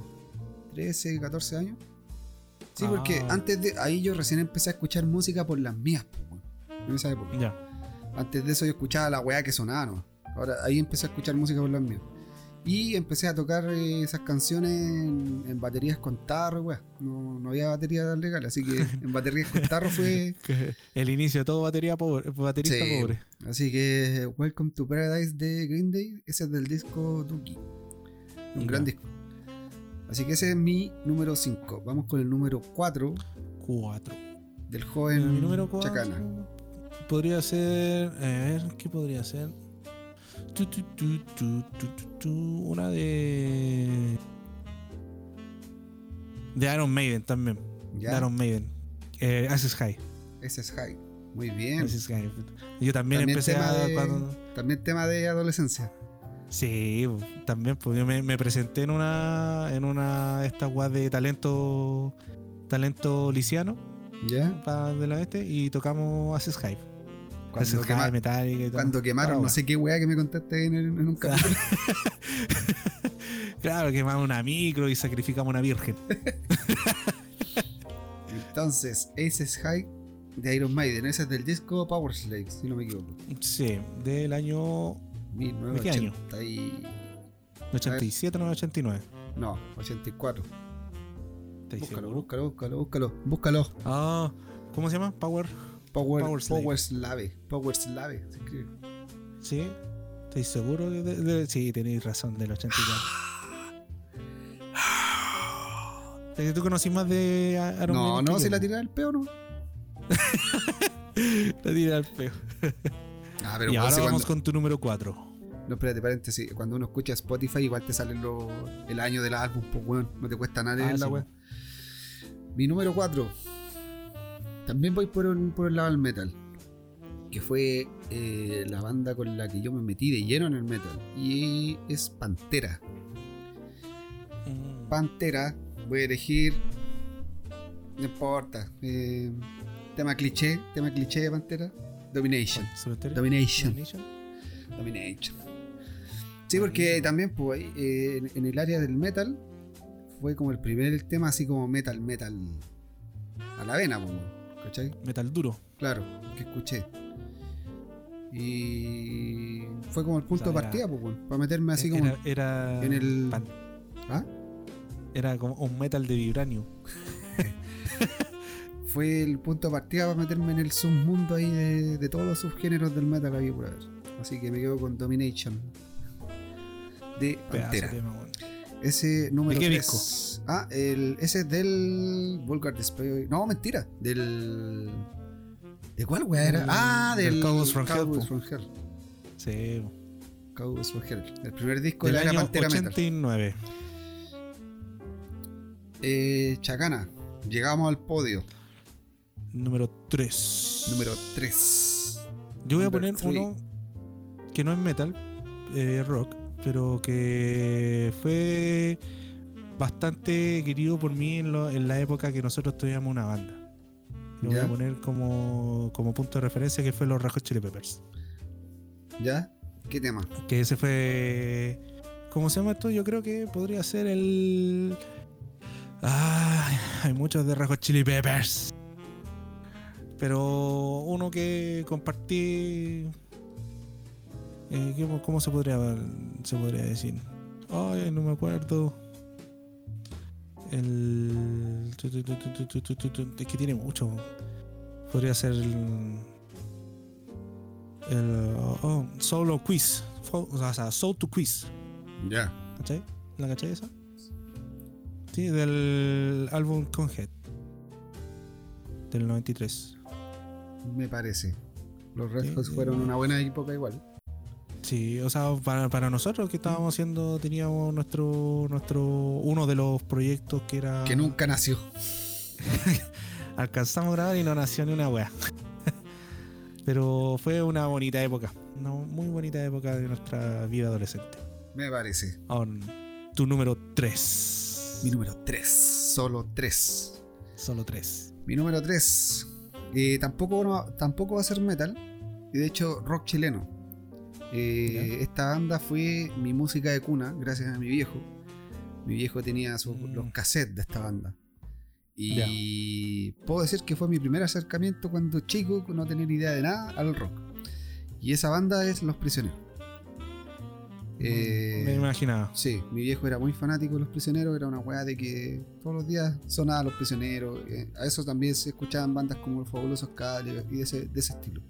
13, 14 años. Sí, Ah. porque antes de ahí yo recién empecé a escuchar música por las mías, pues, en esa época. Ya. Antes de eso yo escuchaba la weá que sonaba, ¿no? Ahora ahí empecé a escuchar música por las mías. Y empecé a tocar eh, esas canciones en, en baterías con tarro, weá. No, no había batería legal, así que en baterías con tarro fue. El inicio de todo batería pobre, baterista Sí. pobre. Así que Welcome to Paradise de Green Day, ese es del disco Dookie. Un gran disco. Así que ese es mi número 5. Vamos con el número 4 4. del joven mi número 4 Chacana. podría ser. A ver, ¿qué podría ser? Tu, tu, tu, tu, tu, tu, tu, Una de. De Iron Maiden también. De Ya, Iron Maiden. Eh, Access High. es High. Muy bien. Access High. Yo también, También empecé a. de- cuando- También tema de adolescencia. Sí, también, pues yo me, me presenté en una. En una de estas guas de talento. Talento liciano. ¿Ya? pa- de la este. Y tocamos Access High. Cuando, Access quema- todo. cuando quemaron, Toda no sé qué weá que me contaste en, en un capítulo. Claro, quemamos una micro y sacrificamos una virgen. Entonces, Aces High de Iron Maiden. Ese es del disco Power Slave, si no me equivoco. Sí, del año qué año? 1980 y... 87, no 89. No, 84. ¿Estáis Búscalo, búscalo, búscalo, búscalo. Búscalo. Ah, ¿cómo se llama? Power. Power, Power Slave. Power Slave. Power Slave. se escribe. Sí. ¿Estáis seguros? De, de- de- sí, tenéis razón, del 84. ¿Es que ¿Tú conocís más de A- Iron No, no, si la tiré al peo, no. La tiré al peo. Ah, pero y ahora vamos cuando- con tu número 4. No, espérate, paréntesis. Cuando uno escucha Spotify, igual te sale lo- el año del álbum, pues, weón. No te cuesta nada Ah, la. Mi número 4. También voy por, un- por el lado del metal. Que fue eh, la banda con la que yo me metí de lleno en el metal. Y es Pantera. Pantera. Voy a elegir. No importa. eh, tema cliché. Tema cliché de Pantera. Domination. Domination. Domination. Domination. Sí, porque también pues, eh, en, en el área del metal fue como el primer tema así como metal, metal a la vena, pues, ¿cachai? Metal duro. Claro, que escuché. Y fue como el punto O sea, de partida, pues, para meterme así como... era, en el- pan- ¿Ah? Era como un metal de vibranio. Fue el punto de partida para meterme en el submundo ahí de, de todos los subgéneros del metal ahí por haber. Así que me quedo con Domination de Pantera. tema. Ese número ¿De qué 3. Ah, el, ese es del Vulgar Display. No, mentira. Del. ¿De cuál weá era? Ah, del, del Cowboys from Hell, Cowboys from Hell. Sí. Cowboys from Hell. El primer disco Del de la año Pantera Metal. 89. Eh, Chacana. Llegamos al podio. Número 3. Número 3. Yo voy a poner three. uno que no es metal, eh, rock, pero que fue bastante querido por mí en, lo- en la época que nosotros teníamos una banda. Lo voy a poner como, como punto de referencia que fue los Hot Chili Peppers. ¿Ya? ¿Qué tema? Que ese fue. ¿Cómo se llama esto? Yo creo que podría ser el. Ay, hay muchos de Hot Chili Peppers. Pero uno que compartí. Eh, ¿Cómo se podría, se podría decir? Ay, no me acuerdo. El. Es que tiene mucho. Podría ser el. el oh, oh, solo quiz. O sea, Soul to quiz. Ya. Yeah. ¿Cachai? ¿La cachai esa? Sí, del álbum Conhead. Del 93. Me parece. Los Red Hot sí, fueron una buena época igual. Sí, o sea, para, para nosotros que estábamos haciendo, teníamos nuestro, nuestro, uno de los proyectos que era... Que nunca nació. Alcanzamos a grabar y no nació ni una wea. Pero fue una bonita época, una muy bonita época de nuestra vida adolescente. Me parece. Ahora, tu número 3. Mi número 3. Solo 3. Solo 3. Mi número 3. tampoco, no- tampoco va a ser metal. Y de hecho, rock chileno. Eh, esta banda fue mi música de cuna, gracias a mi viejo. Mi viejo tenía sus- Mm. los cassettes de esta banda. Y puedo decir que fue mi primer acercamiento cuando chico, no tener idea de nada, al rock. Y esa banda es Los Prisioneros. Eh, Me imaginaba. Sí, mi viejo era muy fanático de los prisioneros, era una weá de que todos los días sonaban los prisioneros. eh, a eso también se escuchaban bandas como los fabulosos Cadillacs y de ese, de ese estilo.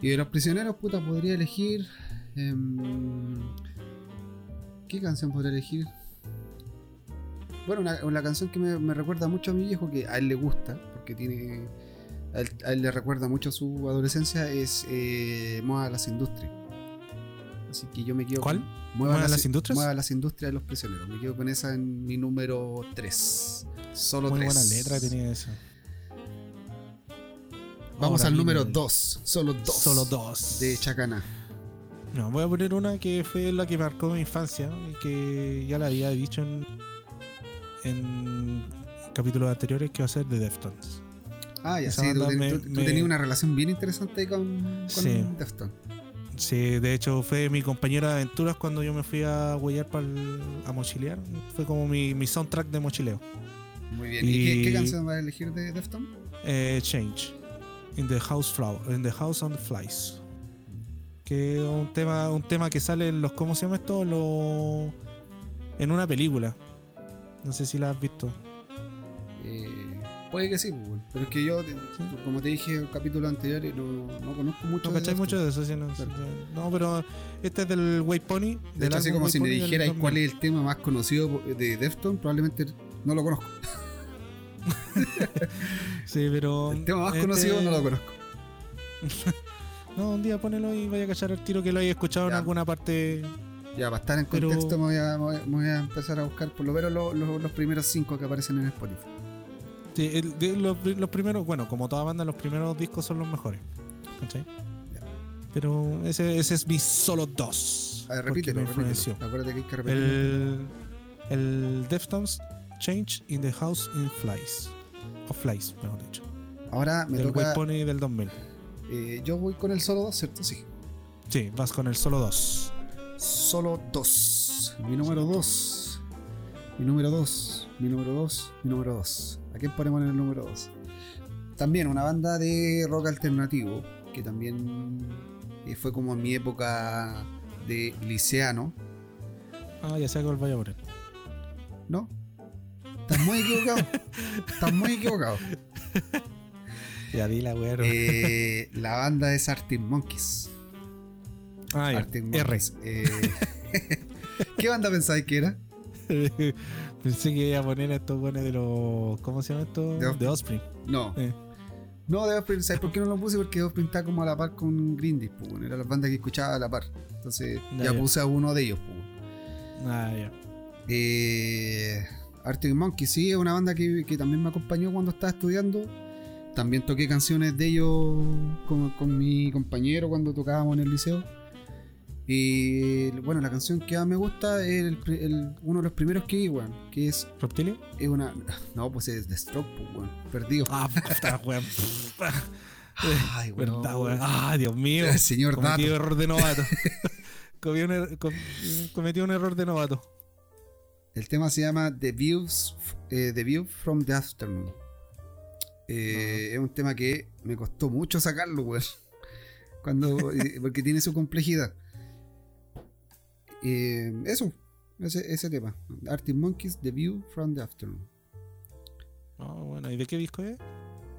Y de los prisioneros, puta, podría elegir. em, ¿Qué canción podría elegir? Bueno, una, una canción que me, me recuerda mucho a mi viejo, que a él le gusta, porque tiene. A él, a él le recuerda mucho su adolescencia, es eh, Moda las Industrias. Así que yo me quedo ¿Cuál? con ¿Mueva las industrias? Mueva las industrias de los prisioneros. Me quedo con esa en mi número 3. Solo Muy 3. buena letra tenía eso. Vamos al número viene 2. Solo 2. Solo dos. De Chacana. No, voy a poner una que fue la que marcó mi infancia y que ya la había dicho en, en capítulos anteriores que va a ser de Deftones. Ah, ya Esa sí. Tú, banda ten- me- tú- tú me- tenías una relación bien interesante con, con Sí. Deftones. Sí, de hecho fue mi compañero de aventuras cuando yo me fui a huellar para a mochilear. Fue como mi, mi soundtrack de mochileo. Muy bien. ¿Y, qué, canción vas a elegir de Deftones? Eh, Change. In the House Flower. In the House on the Flies. Que es un tema, un tema que sale en los. ¿Cómo se llama esto? Lo, en una película. No sé si la has visto. Eh, puede que sí, pues, pero es que yo, como te dije en el capítulo anterior, no, no conozco mucho ¿No cacháis mucho de eso? Sí, no, Claro. no, pero este es del White Pony. De hecho, así como White si me Pony dijerais 2000. cuál es el tema más conocido de Deftones, probablemente no lo conozco. Sí, pero. El tema más este- conocido no lo conozco. No, un día ponelo y vaya a cachar el tiro que lo hayas escuchado Ya. en alguna parte. Ya, para estar en Pero- contexto, me, voy a, me voy a- empezar a buscar por lo menos lo- lo- los primeros cinco que aparecen en Spotify. Sí, el- de los, los primeros, bueno, como toda banda, los primeros discos son los mejores. ¿Cachai? Ya. Pero ese, ese es mi solo dos. A ver, repítelo. Acuérdate que hay que repetirlo. El, el Deftones Change in the House in Flies. O Flies, mejor dicho. Ahora me del toca. Pony del 2000. eh, yo voy con el solo 2, ¿cierto? Sí. Sí, vas con el solo 2. Solo 2. Mi número 2. Mi número 2. Mi número 2. Mi número 2. ¿A quién ponemos en el número 2? También una banda de rock alternativo. Que también eh, fue como en mi época de liceano. Ah, ya sé cuál vaya a poner. ¿No? Estás muy equivocado. Estás muy equivocado. Ya di la weá. Eh, la banda es Arctic Monkeys. ah. Arctic R. Monkeys. Eh, ¿Qué banda pensáis que era? Pensé que iba a poner a estos buenos de los. ¿Cómo se llama esto? De. De Osprey. No. Eh. No, de Offspring, ¿sabes por qué no lo puse? Porque Offspring está como a la par con Green Day, pues, era la banda que escuchaba a la par. Entonces ya. puse a uno de ellos, pues. Ah, ya. Eh, Arctic Monkey, sí, es una banda que, que también me acompañó cuando estaba estudiando. También toqué canciones de ellos con, con mi compañero cuando tocábamos en el liceo. Y bueno, la canción que más me gusta es el pri- el- uno de los primeros que vi, weón, que es, ¿Reptilio? es una. No, pues es The Stroke, pues, weón, perdido. Ah, puta, weón. Ay, weón. Verdad, weón. Ah, Dios mío. El señor Cometí Dato. error de novato. Cometí un, er- com- cometí un error de novato. El tema se llama The Views eh, The View from the Afternoon. Eh, Es un tema que me costó mucho sacarlo, weón. Cuando, eh, porque tiene su complejidad. Eh, eso, ese, ese tema. Arctic Monkeys, The View from the Afternoon. Ah, bueno, ¿y de qué disco es?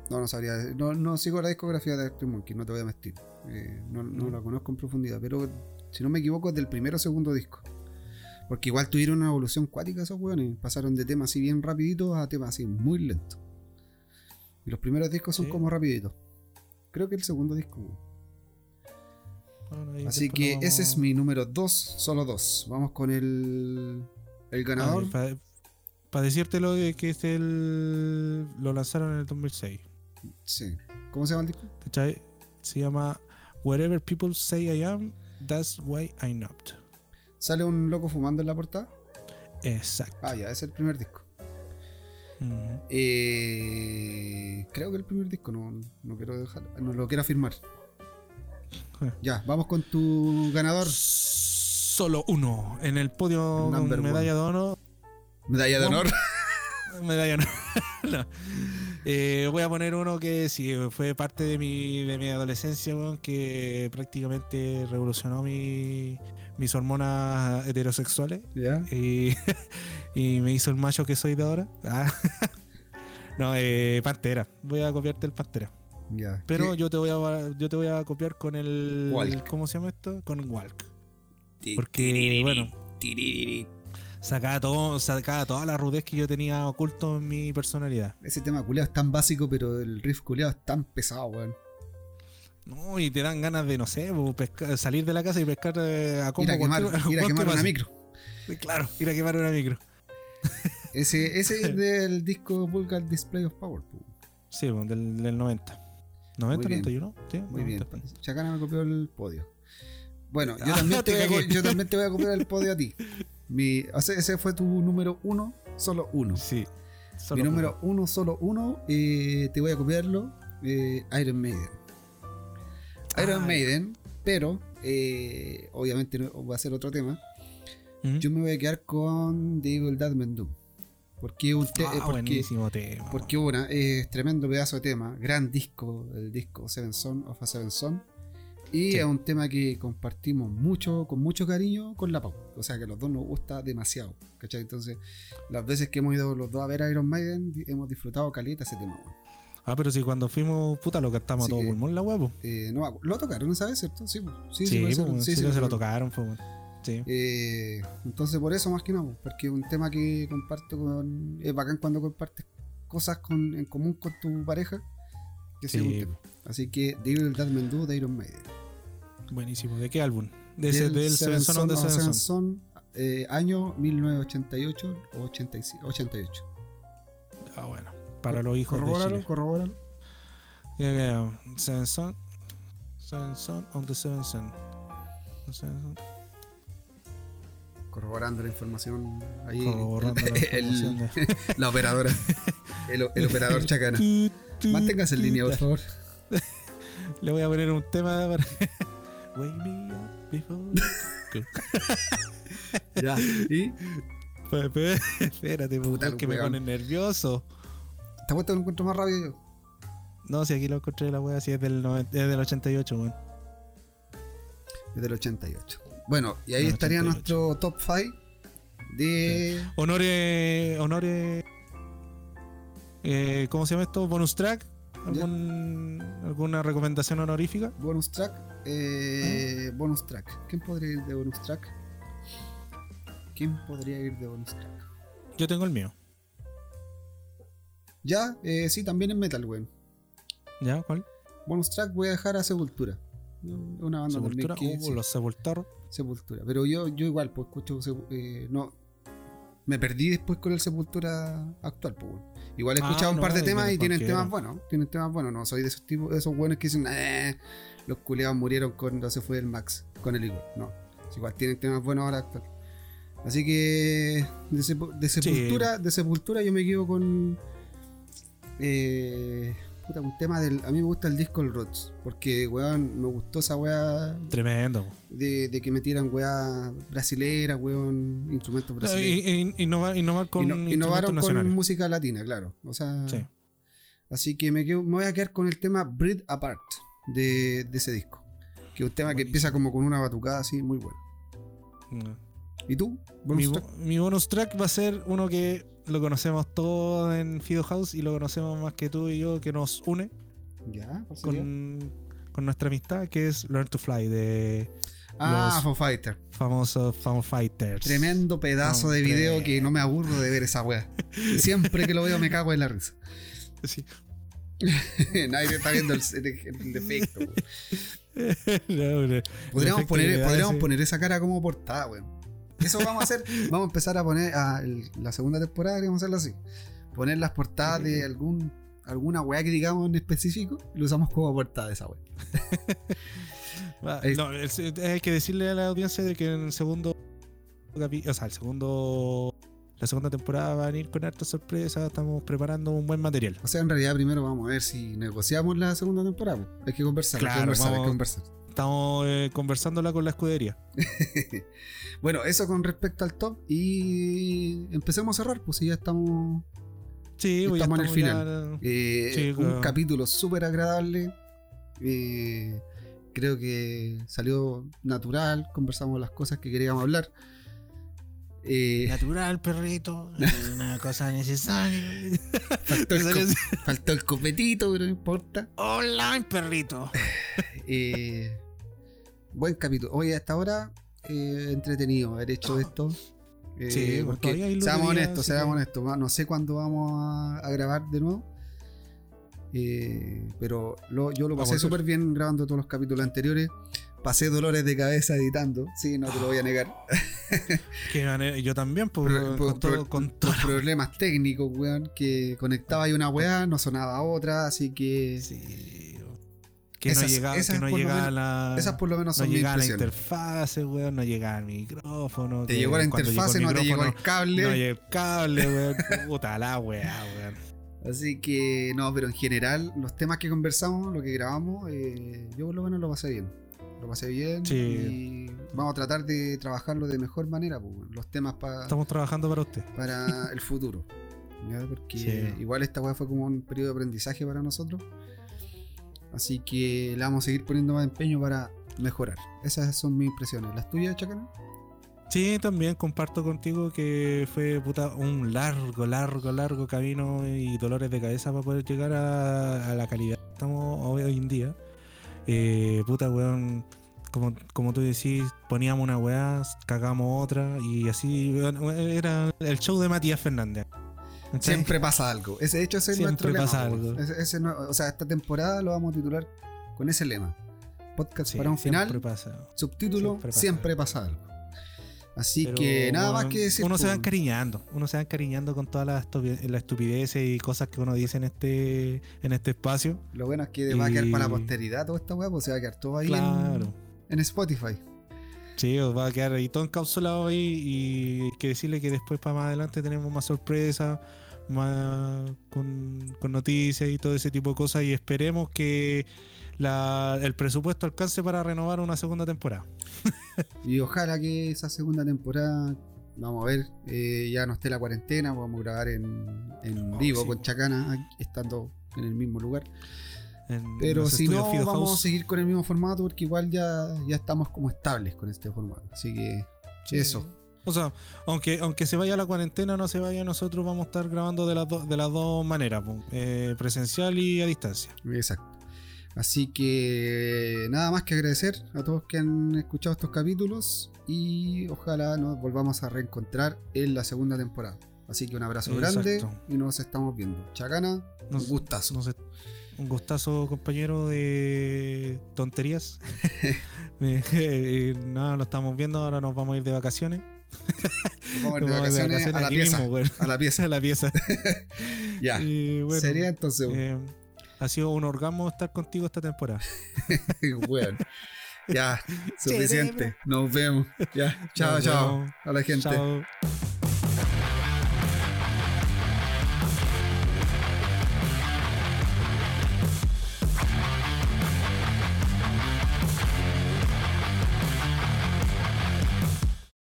No, no sabría. No, no sigo la discografía de Arctic Monkeys, no te voy a mentir. Eh, no, no Mm. la conozco en profundidad, pero si no me equivoco es del primero o segundo disco. Porque igual tuvieron una evolución cuática esos weones. Pasaron de temas así bien rapiditos a temas así muy lentos. Y los primeros discos son Sí. como rapiditos. Creo que el segundo disco. Bueno, Así que ese es mi número 2, solo 2. Vamos con el, el ganador. Para decírtelo de que este el, lo lanzaron en el 2006. Sí. ¿Cómo se llama el disco? Se llama Wherever People Say I Am, That's Why I'm Not. ¿Sale un loco fumando en la portada? Exacto. Ah, ya, es el primer disco. Eh, creo que el primer disco no, no quiero dejar, no lo quiero afirmar. Eh. Ya, vamos con tu ganador. Solo uno. En el podio con medalla de honor. Medalla de honor. Medalla no. No. Eh, voy a poner uno que sí fue parte de mi, de mi adolescencia, que prácticamente revolucionó mi, mis hormonas heterosexuales y, y me hizo el macho que soy de ahora. Ah. No, eh, Pantera. Voy a copiarte el Pantera. Pero ¿Qué? yo te voy a yo te voy a copiar con el Walk. ¿cómo se llama esto? Con el Walk. Porque bueno, sacaba todo, sacaba toda la rudez que yo tenía oculto en mi personalidad. Ese tema culeado es tan básico, pero el riff culeado es tan pesado, weón. No, y te dan ganas de, no sé, pescar- salir de la casa y pescar eh, a Ir combo a quemar, cualquier- ir a quemar una micro. Claro, ir a quemar una micro. Ese, ese es del disco Vulgar Display of Power. Sí, del, del 90. 90, bien. 91, sí, Muy bien. 90. Chacana me copió el podio. Bueno, yo Ah, también, te te voy a, co- cagué. yo también te voy a copiar el podio a ti. Mi, o sea, ese fue tu número uno, solo uno. Sí. Mi número uno, solo uno, eh, te voy a copiarlo, eh, Iron Maiden. Iron Maiden, pero eh, obviamente no, va a ser otro tema. ¿Mm? Yo me voy a quedar con The Evil Dead Do. Porque un te- Ah, eh, porque, tema. porque una es tremendo pedazo de tema, gran disco, el disco Seven Son of a Seven Son. Y Sí. es un tema que compartimos mucho, con mucho cariño con la Pau. O sea que a los dos nos gusta demasiado. ¿Cachai? Entonces, las veces que hemos ido los dos a ver a Iron Maiden, hemos disfrutado caleta ese tema. Ah, pero si cuando fuimos, puta, lo cantamos Así a todo pulmón la huevo. Eh, no, lo tocaron esa vez, ¿cierto? Sí, sí, Sí, sí, sí, sí, se me lo tocaron, fue bueno. Sí. Eh, entonces por eso más que nada, pues, porque es un tema que comparto con... Es bacán cuando compartes cosas con, en común con tu pareja. Que sea un Sí. tema. Así que The Evil Dead Men Do de Iron Maiden. Buenísimo. ¿De qué álbum? De ese, Del Seven Son of Seven Son. Son, eh, año 1988 o 86, 88. Ah, bueno. Para los hijos de Chile. corrobóralo. Ya, ya, Seven Son. Seven Son of the Seven Son. Seven Son. Corroborando la información ahí. Corroborando la el- información de- la operadora. El, el operador chacana. Manténgase en línea, por favor. Le voy a poner un tema para. Wake me up before. you go. Ya. ¿Y? Espérate, Puta, que me pone nervioso. ¿Te apuesto que lo encuentro más rápido yo? No, si aquí lo encontré la wea, si es del, 90 es del 88, weón. Es del 88. Bueno, y ahí estaría 88. nuestro top 5 de. Honores. Honores. Eh, ¿Cómo se llama esto? ¿Bonus track? ¿Algún, ¿Alguna recomendación honorífica? Bonus track. eh, Bonus track. ¿Quién podría ir de bonus track? ¿Quién podría ir de bonus track? Yo tengo el mío. Ya, eh, sí, también en metal, weón. ¿Ya? ¿Cuál? Bonus track voy a dejar a Sepultura. Una banda también Sepultura. que- Uh, sí, Los sepultaros. Sepultura. Pero yo, yo igual, pues escucho. Eh, no. Me perdí después con el Sepultura actual, pues. weón. Igual he Ah, escuchado un no, par de temas y tienen temas buenos. Tienen temas buenos. No soy de esos tipos, de esos buenos que dicen, eh, los culeados murieron cuando se fue el Max con el Igor. No. Igual tienen temas buenos ahora actual. Así que de Sepultura, de Sepultura yo me quedo con eh, puta, un tema del. A mí me gusta el disco El Roots. Porque weón, me gustó esa weá Tremendo. de, de que metieran weá brasilera, weón, instrumentos brasileños. y- y- innovar, innovar con Inno- innovaron con música latina, claro. O sea, Sí. así que me, quedo- me voy a quedar con el tema Breed Apart de, de ese disco. Que es un tema que empieza como con una batucada así, muy bueno. No. ¿Y tú? Bonus track? mi bonus track va a ser uno que lo conocemos todos en Fido House y lo conocemos más que tú y yo, que nos une con, con nuestra amistad, que es Learn to Fly, de Ah, los- Foo Fighter. famosos Fun Fighters. Tremendo pedazo de video que no me aburro de ver esa weá. Siempre que lo veo me cago en la risa. Sí. Nadie está viendo el, defecto. No. Podríamos, poner, podríamos poner esa cara como portada, weón. Eso vamos a hacer. vamos a empezar a poner a la segunda temporada, queremos hacerlo así. Poner las portadas de algún alguna weá que digamos en específico y lo usamos como portada de esa weá. Ahí- no, hay que decirle a la audiencia de que en el segundo o sea, el segundo la segunda temporada va a venir con harta sorpresa, estamos preparando un buen material. O sea, en realidad primero vamos a ver si negociamos la segunda temporada. Hay que conversar, hay Claro, que conversar, hay que vamos- conversar. Estamos eh, conversándola con la escudería. bueno, eso con respecto al top y empecemos a cerrar, pues si ya estamos Sí, pues ya Estamos en el estamos ya- Eh, Sí, un capítulo súper agradable. Eh, creo que salió natural. Conversamos las cosas que queríamos hablar. Eh, Natural, perrito, una cosa necesaria. faltó, el co- faltó el copetito, pero no importa. Hola, perrito. Eh, buen capítulo. Hoy hasta ahora, eh, entretenido haber hecho esto. Eh, Sí, pues, porque seamos día, honestos, así seamos honestos. No sé cuándo vamos a, a grabar de nuevo. Eh, pero lo- yo lo pasé súper bien grabando todos los capítulos anteriores. Pasé dolores de cabeza editando. Sí, no te lo voy a negar. Que manera- yo también, pues, Pro- pro- con todo, pro- con todo. Los problemas técnicos, weón. Que conectaba ahí una weá, no sonaba otra. Así que Sí. Que Esas- no esas que no llegaba menos- la. esas por lo menos no son mis llegaba la interfase, weón, no llegaba el micrófono. Te que llegó la interfase, no te llegó el cable. No llegó el cable, weón. Puta la weá, weón. Así que, no, pero en general, los temas que conversamos, lo que grabamos, eh, yo por lo menos lo pasé bien. Lo pasé bien Sí. y vamos a tratar de trabajarlo de mejor manera, pues, los temas pa- Estamos trabajando para usted. para el futuro. ¿ya? Porque Sí. igual esta weá fue como un periodo de aprendizaje para nosotros. Así que le vamos a seguir poniendo más empeño para mejorar. Esas son mis impresiones. ¿Las tuyas, Chacana? Sí, también comparto contigo que fue puta, un largo, largo, largo camino y dolores de cabeza para poder llegar a, la calidad que estamos hoy, en día. Eh, puta, weón, como, como tú decís, poníamos una weá, cagamos otra y así era el show de Matías Fernández. Siempre pasa algo. Ese, de hecho, ese es nuestro lema. pasa algo. Ese- ese no- o sea, esta temporada lo vamos a titular con ese lema. Podcast Sí, para un siempre final. pasa. Subtítulo, Siempre siempre pasa pasa, algo. Así Pero, que nada más que decir. Uno se va encariñando, uno se va encariñando con todas las las estupideces y cosas que uno dice en este, en este espacio. Lo bueno es que va a quedar para la Y- posteridad toda esta weá, pues se va a quedar todo ahí en- Claro. en, Spotify. Sí, os va a quedar ahí todo encapsulado ahí y hay que decirle que después para más adelante tenemos más sorpresas, más con, con noticias y todo ese tipo de cosas y esperemos que la- el presupuesto alcance para renovar una segunda temporada. Y ojalá que esa segunda temporada, vamos a ver, eh, ya no esté la cuarentena, podamos grabar en, en Oh, vivo sí. con Chacana, estando en el mismo lugar. En Pero si no, Fido vamos House. a seguir con el mismo formato porque igual ya, ya estamos como estables con este formato. Así que Sí. eso. O sea, aunque, aunque se vaya la cuarentena, no se vaya, nosotros vamos a estar grabando de las, dos de las dos maneras, eh, presencial y a distancia. Exacto. Así que nada más que agradecer a todos que han escuchado estos capítulos y ojalá nos volvamos a reencontrar en la segunda temporada. Así que un abrazo grande y nos estamos viendo. Chacana, Nos- un gustazo. Un gustazo, compañero de tonterías. Eh, eh, nada, lo estamos viendo, ahora nos vamos a ir de vacaciones. Nos vamos a ir de vacaciones a la pieza. mismo. A la pieza. a la pieza. Ya. Y bueno, Sería entonces, eh, ha sido un orgasmo estar contigo esta temporada. weón. Ya, suficiente. Nos vemos. Ya, chao, chao. A la gente. Chao.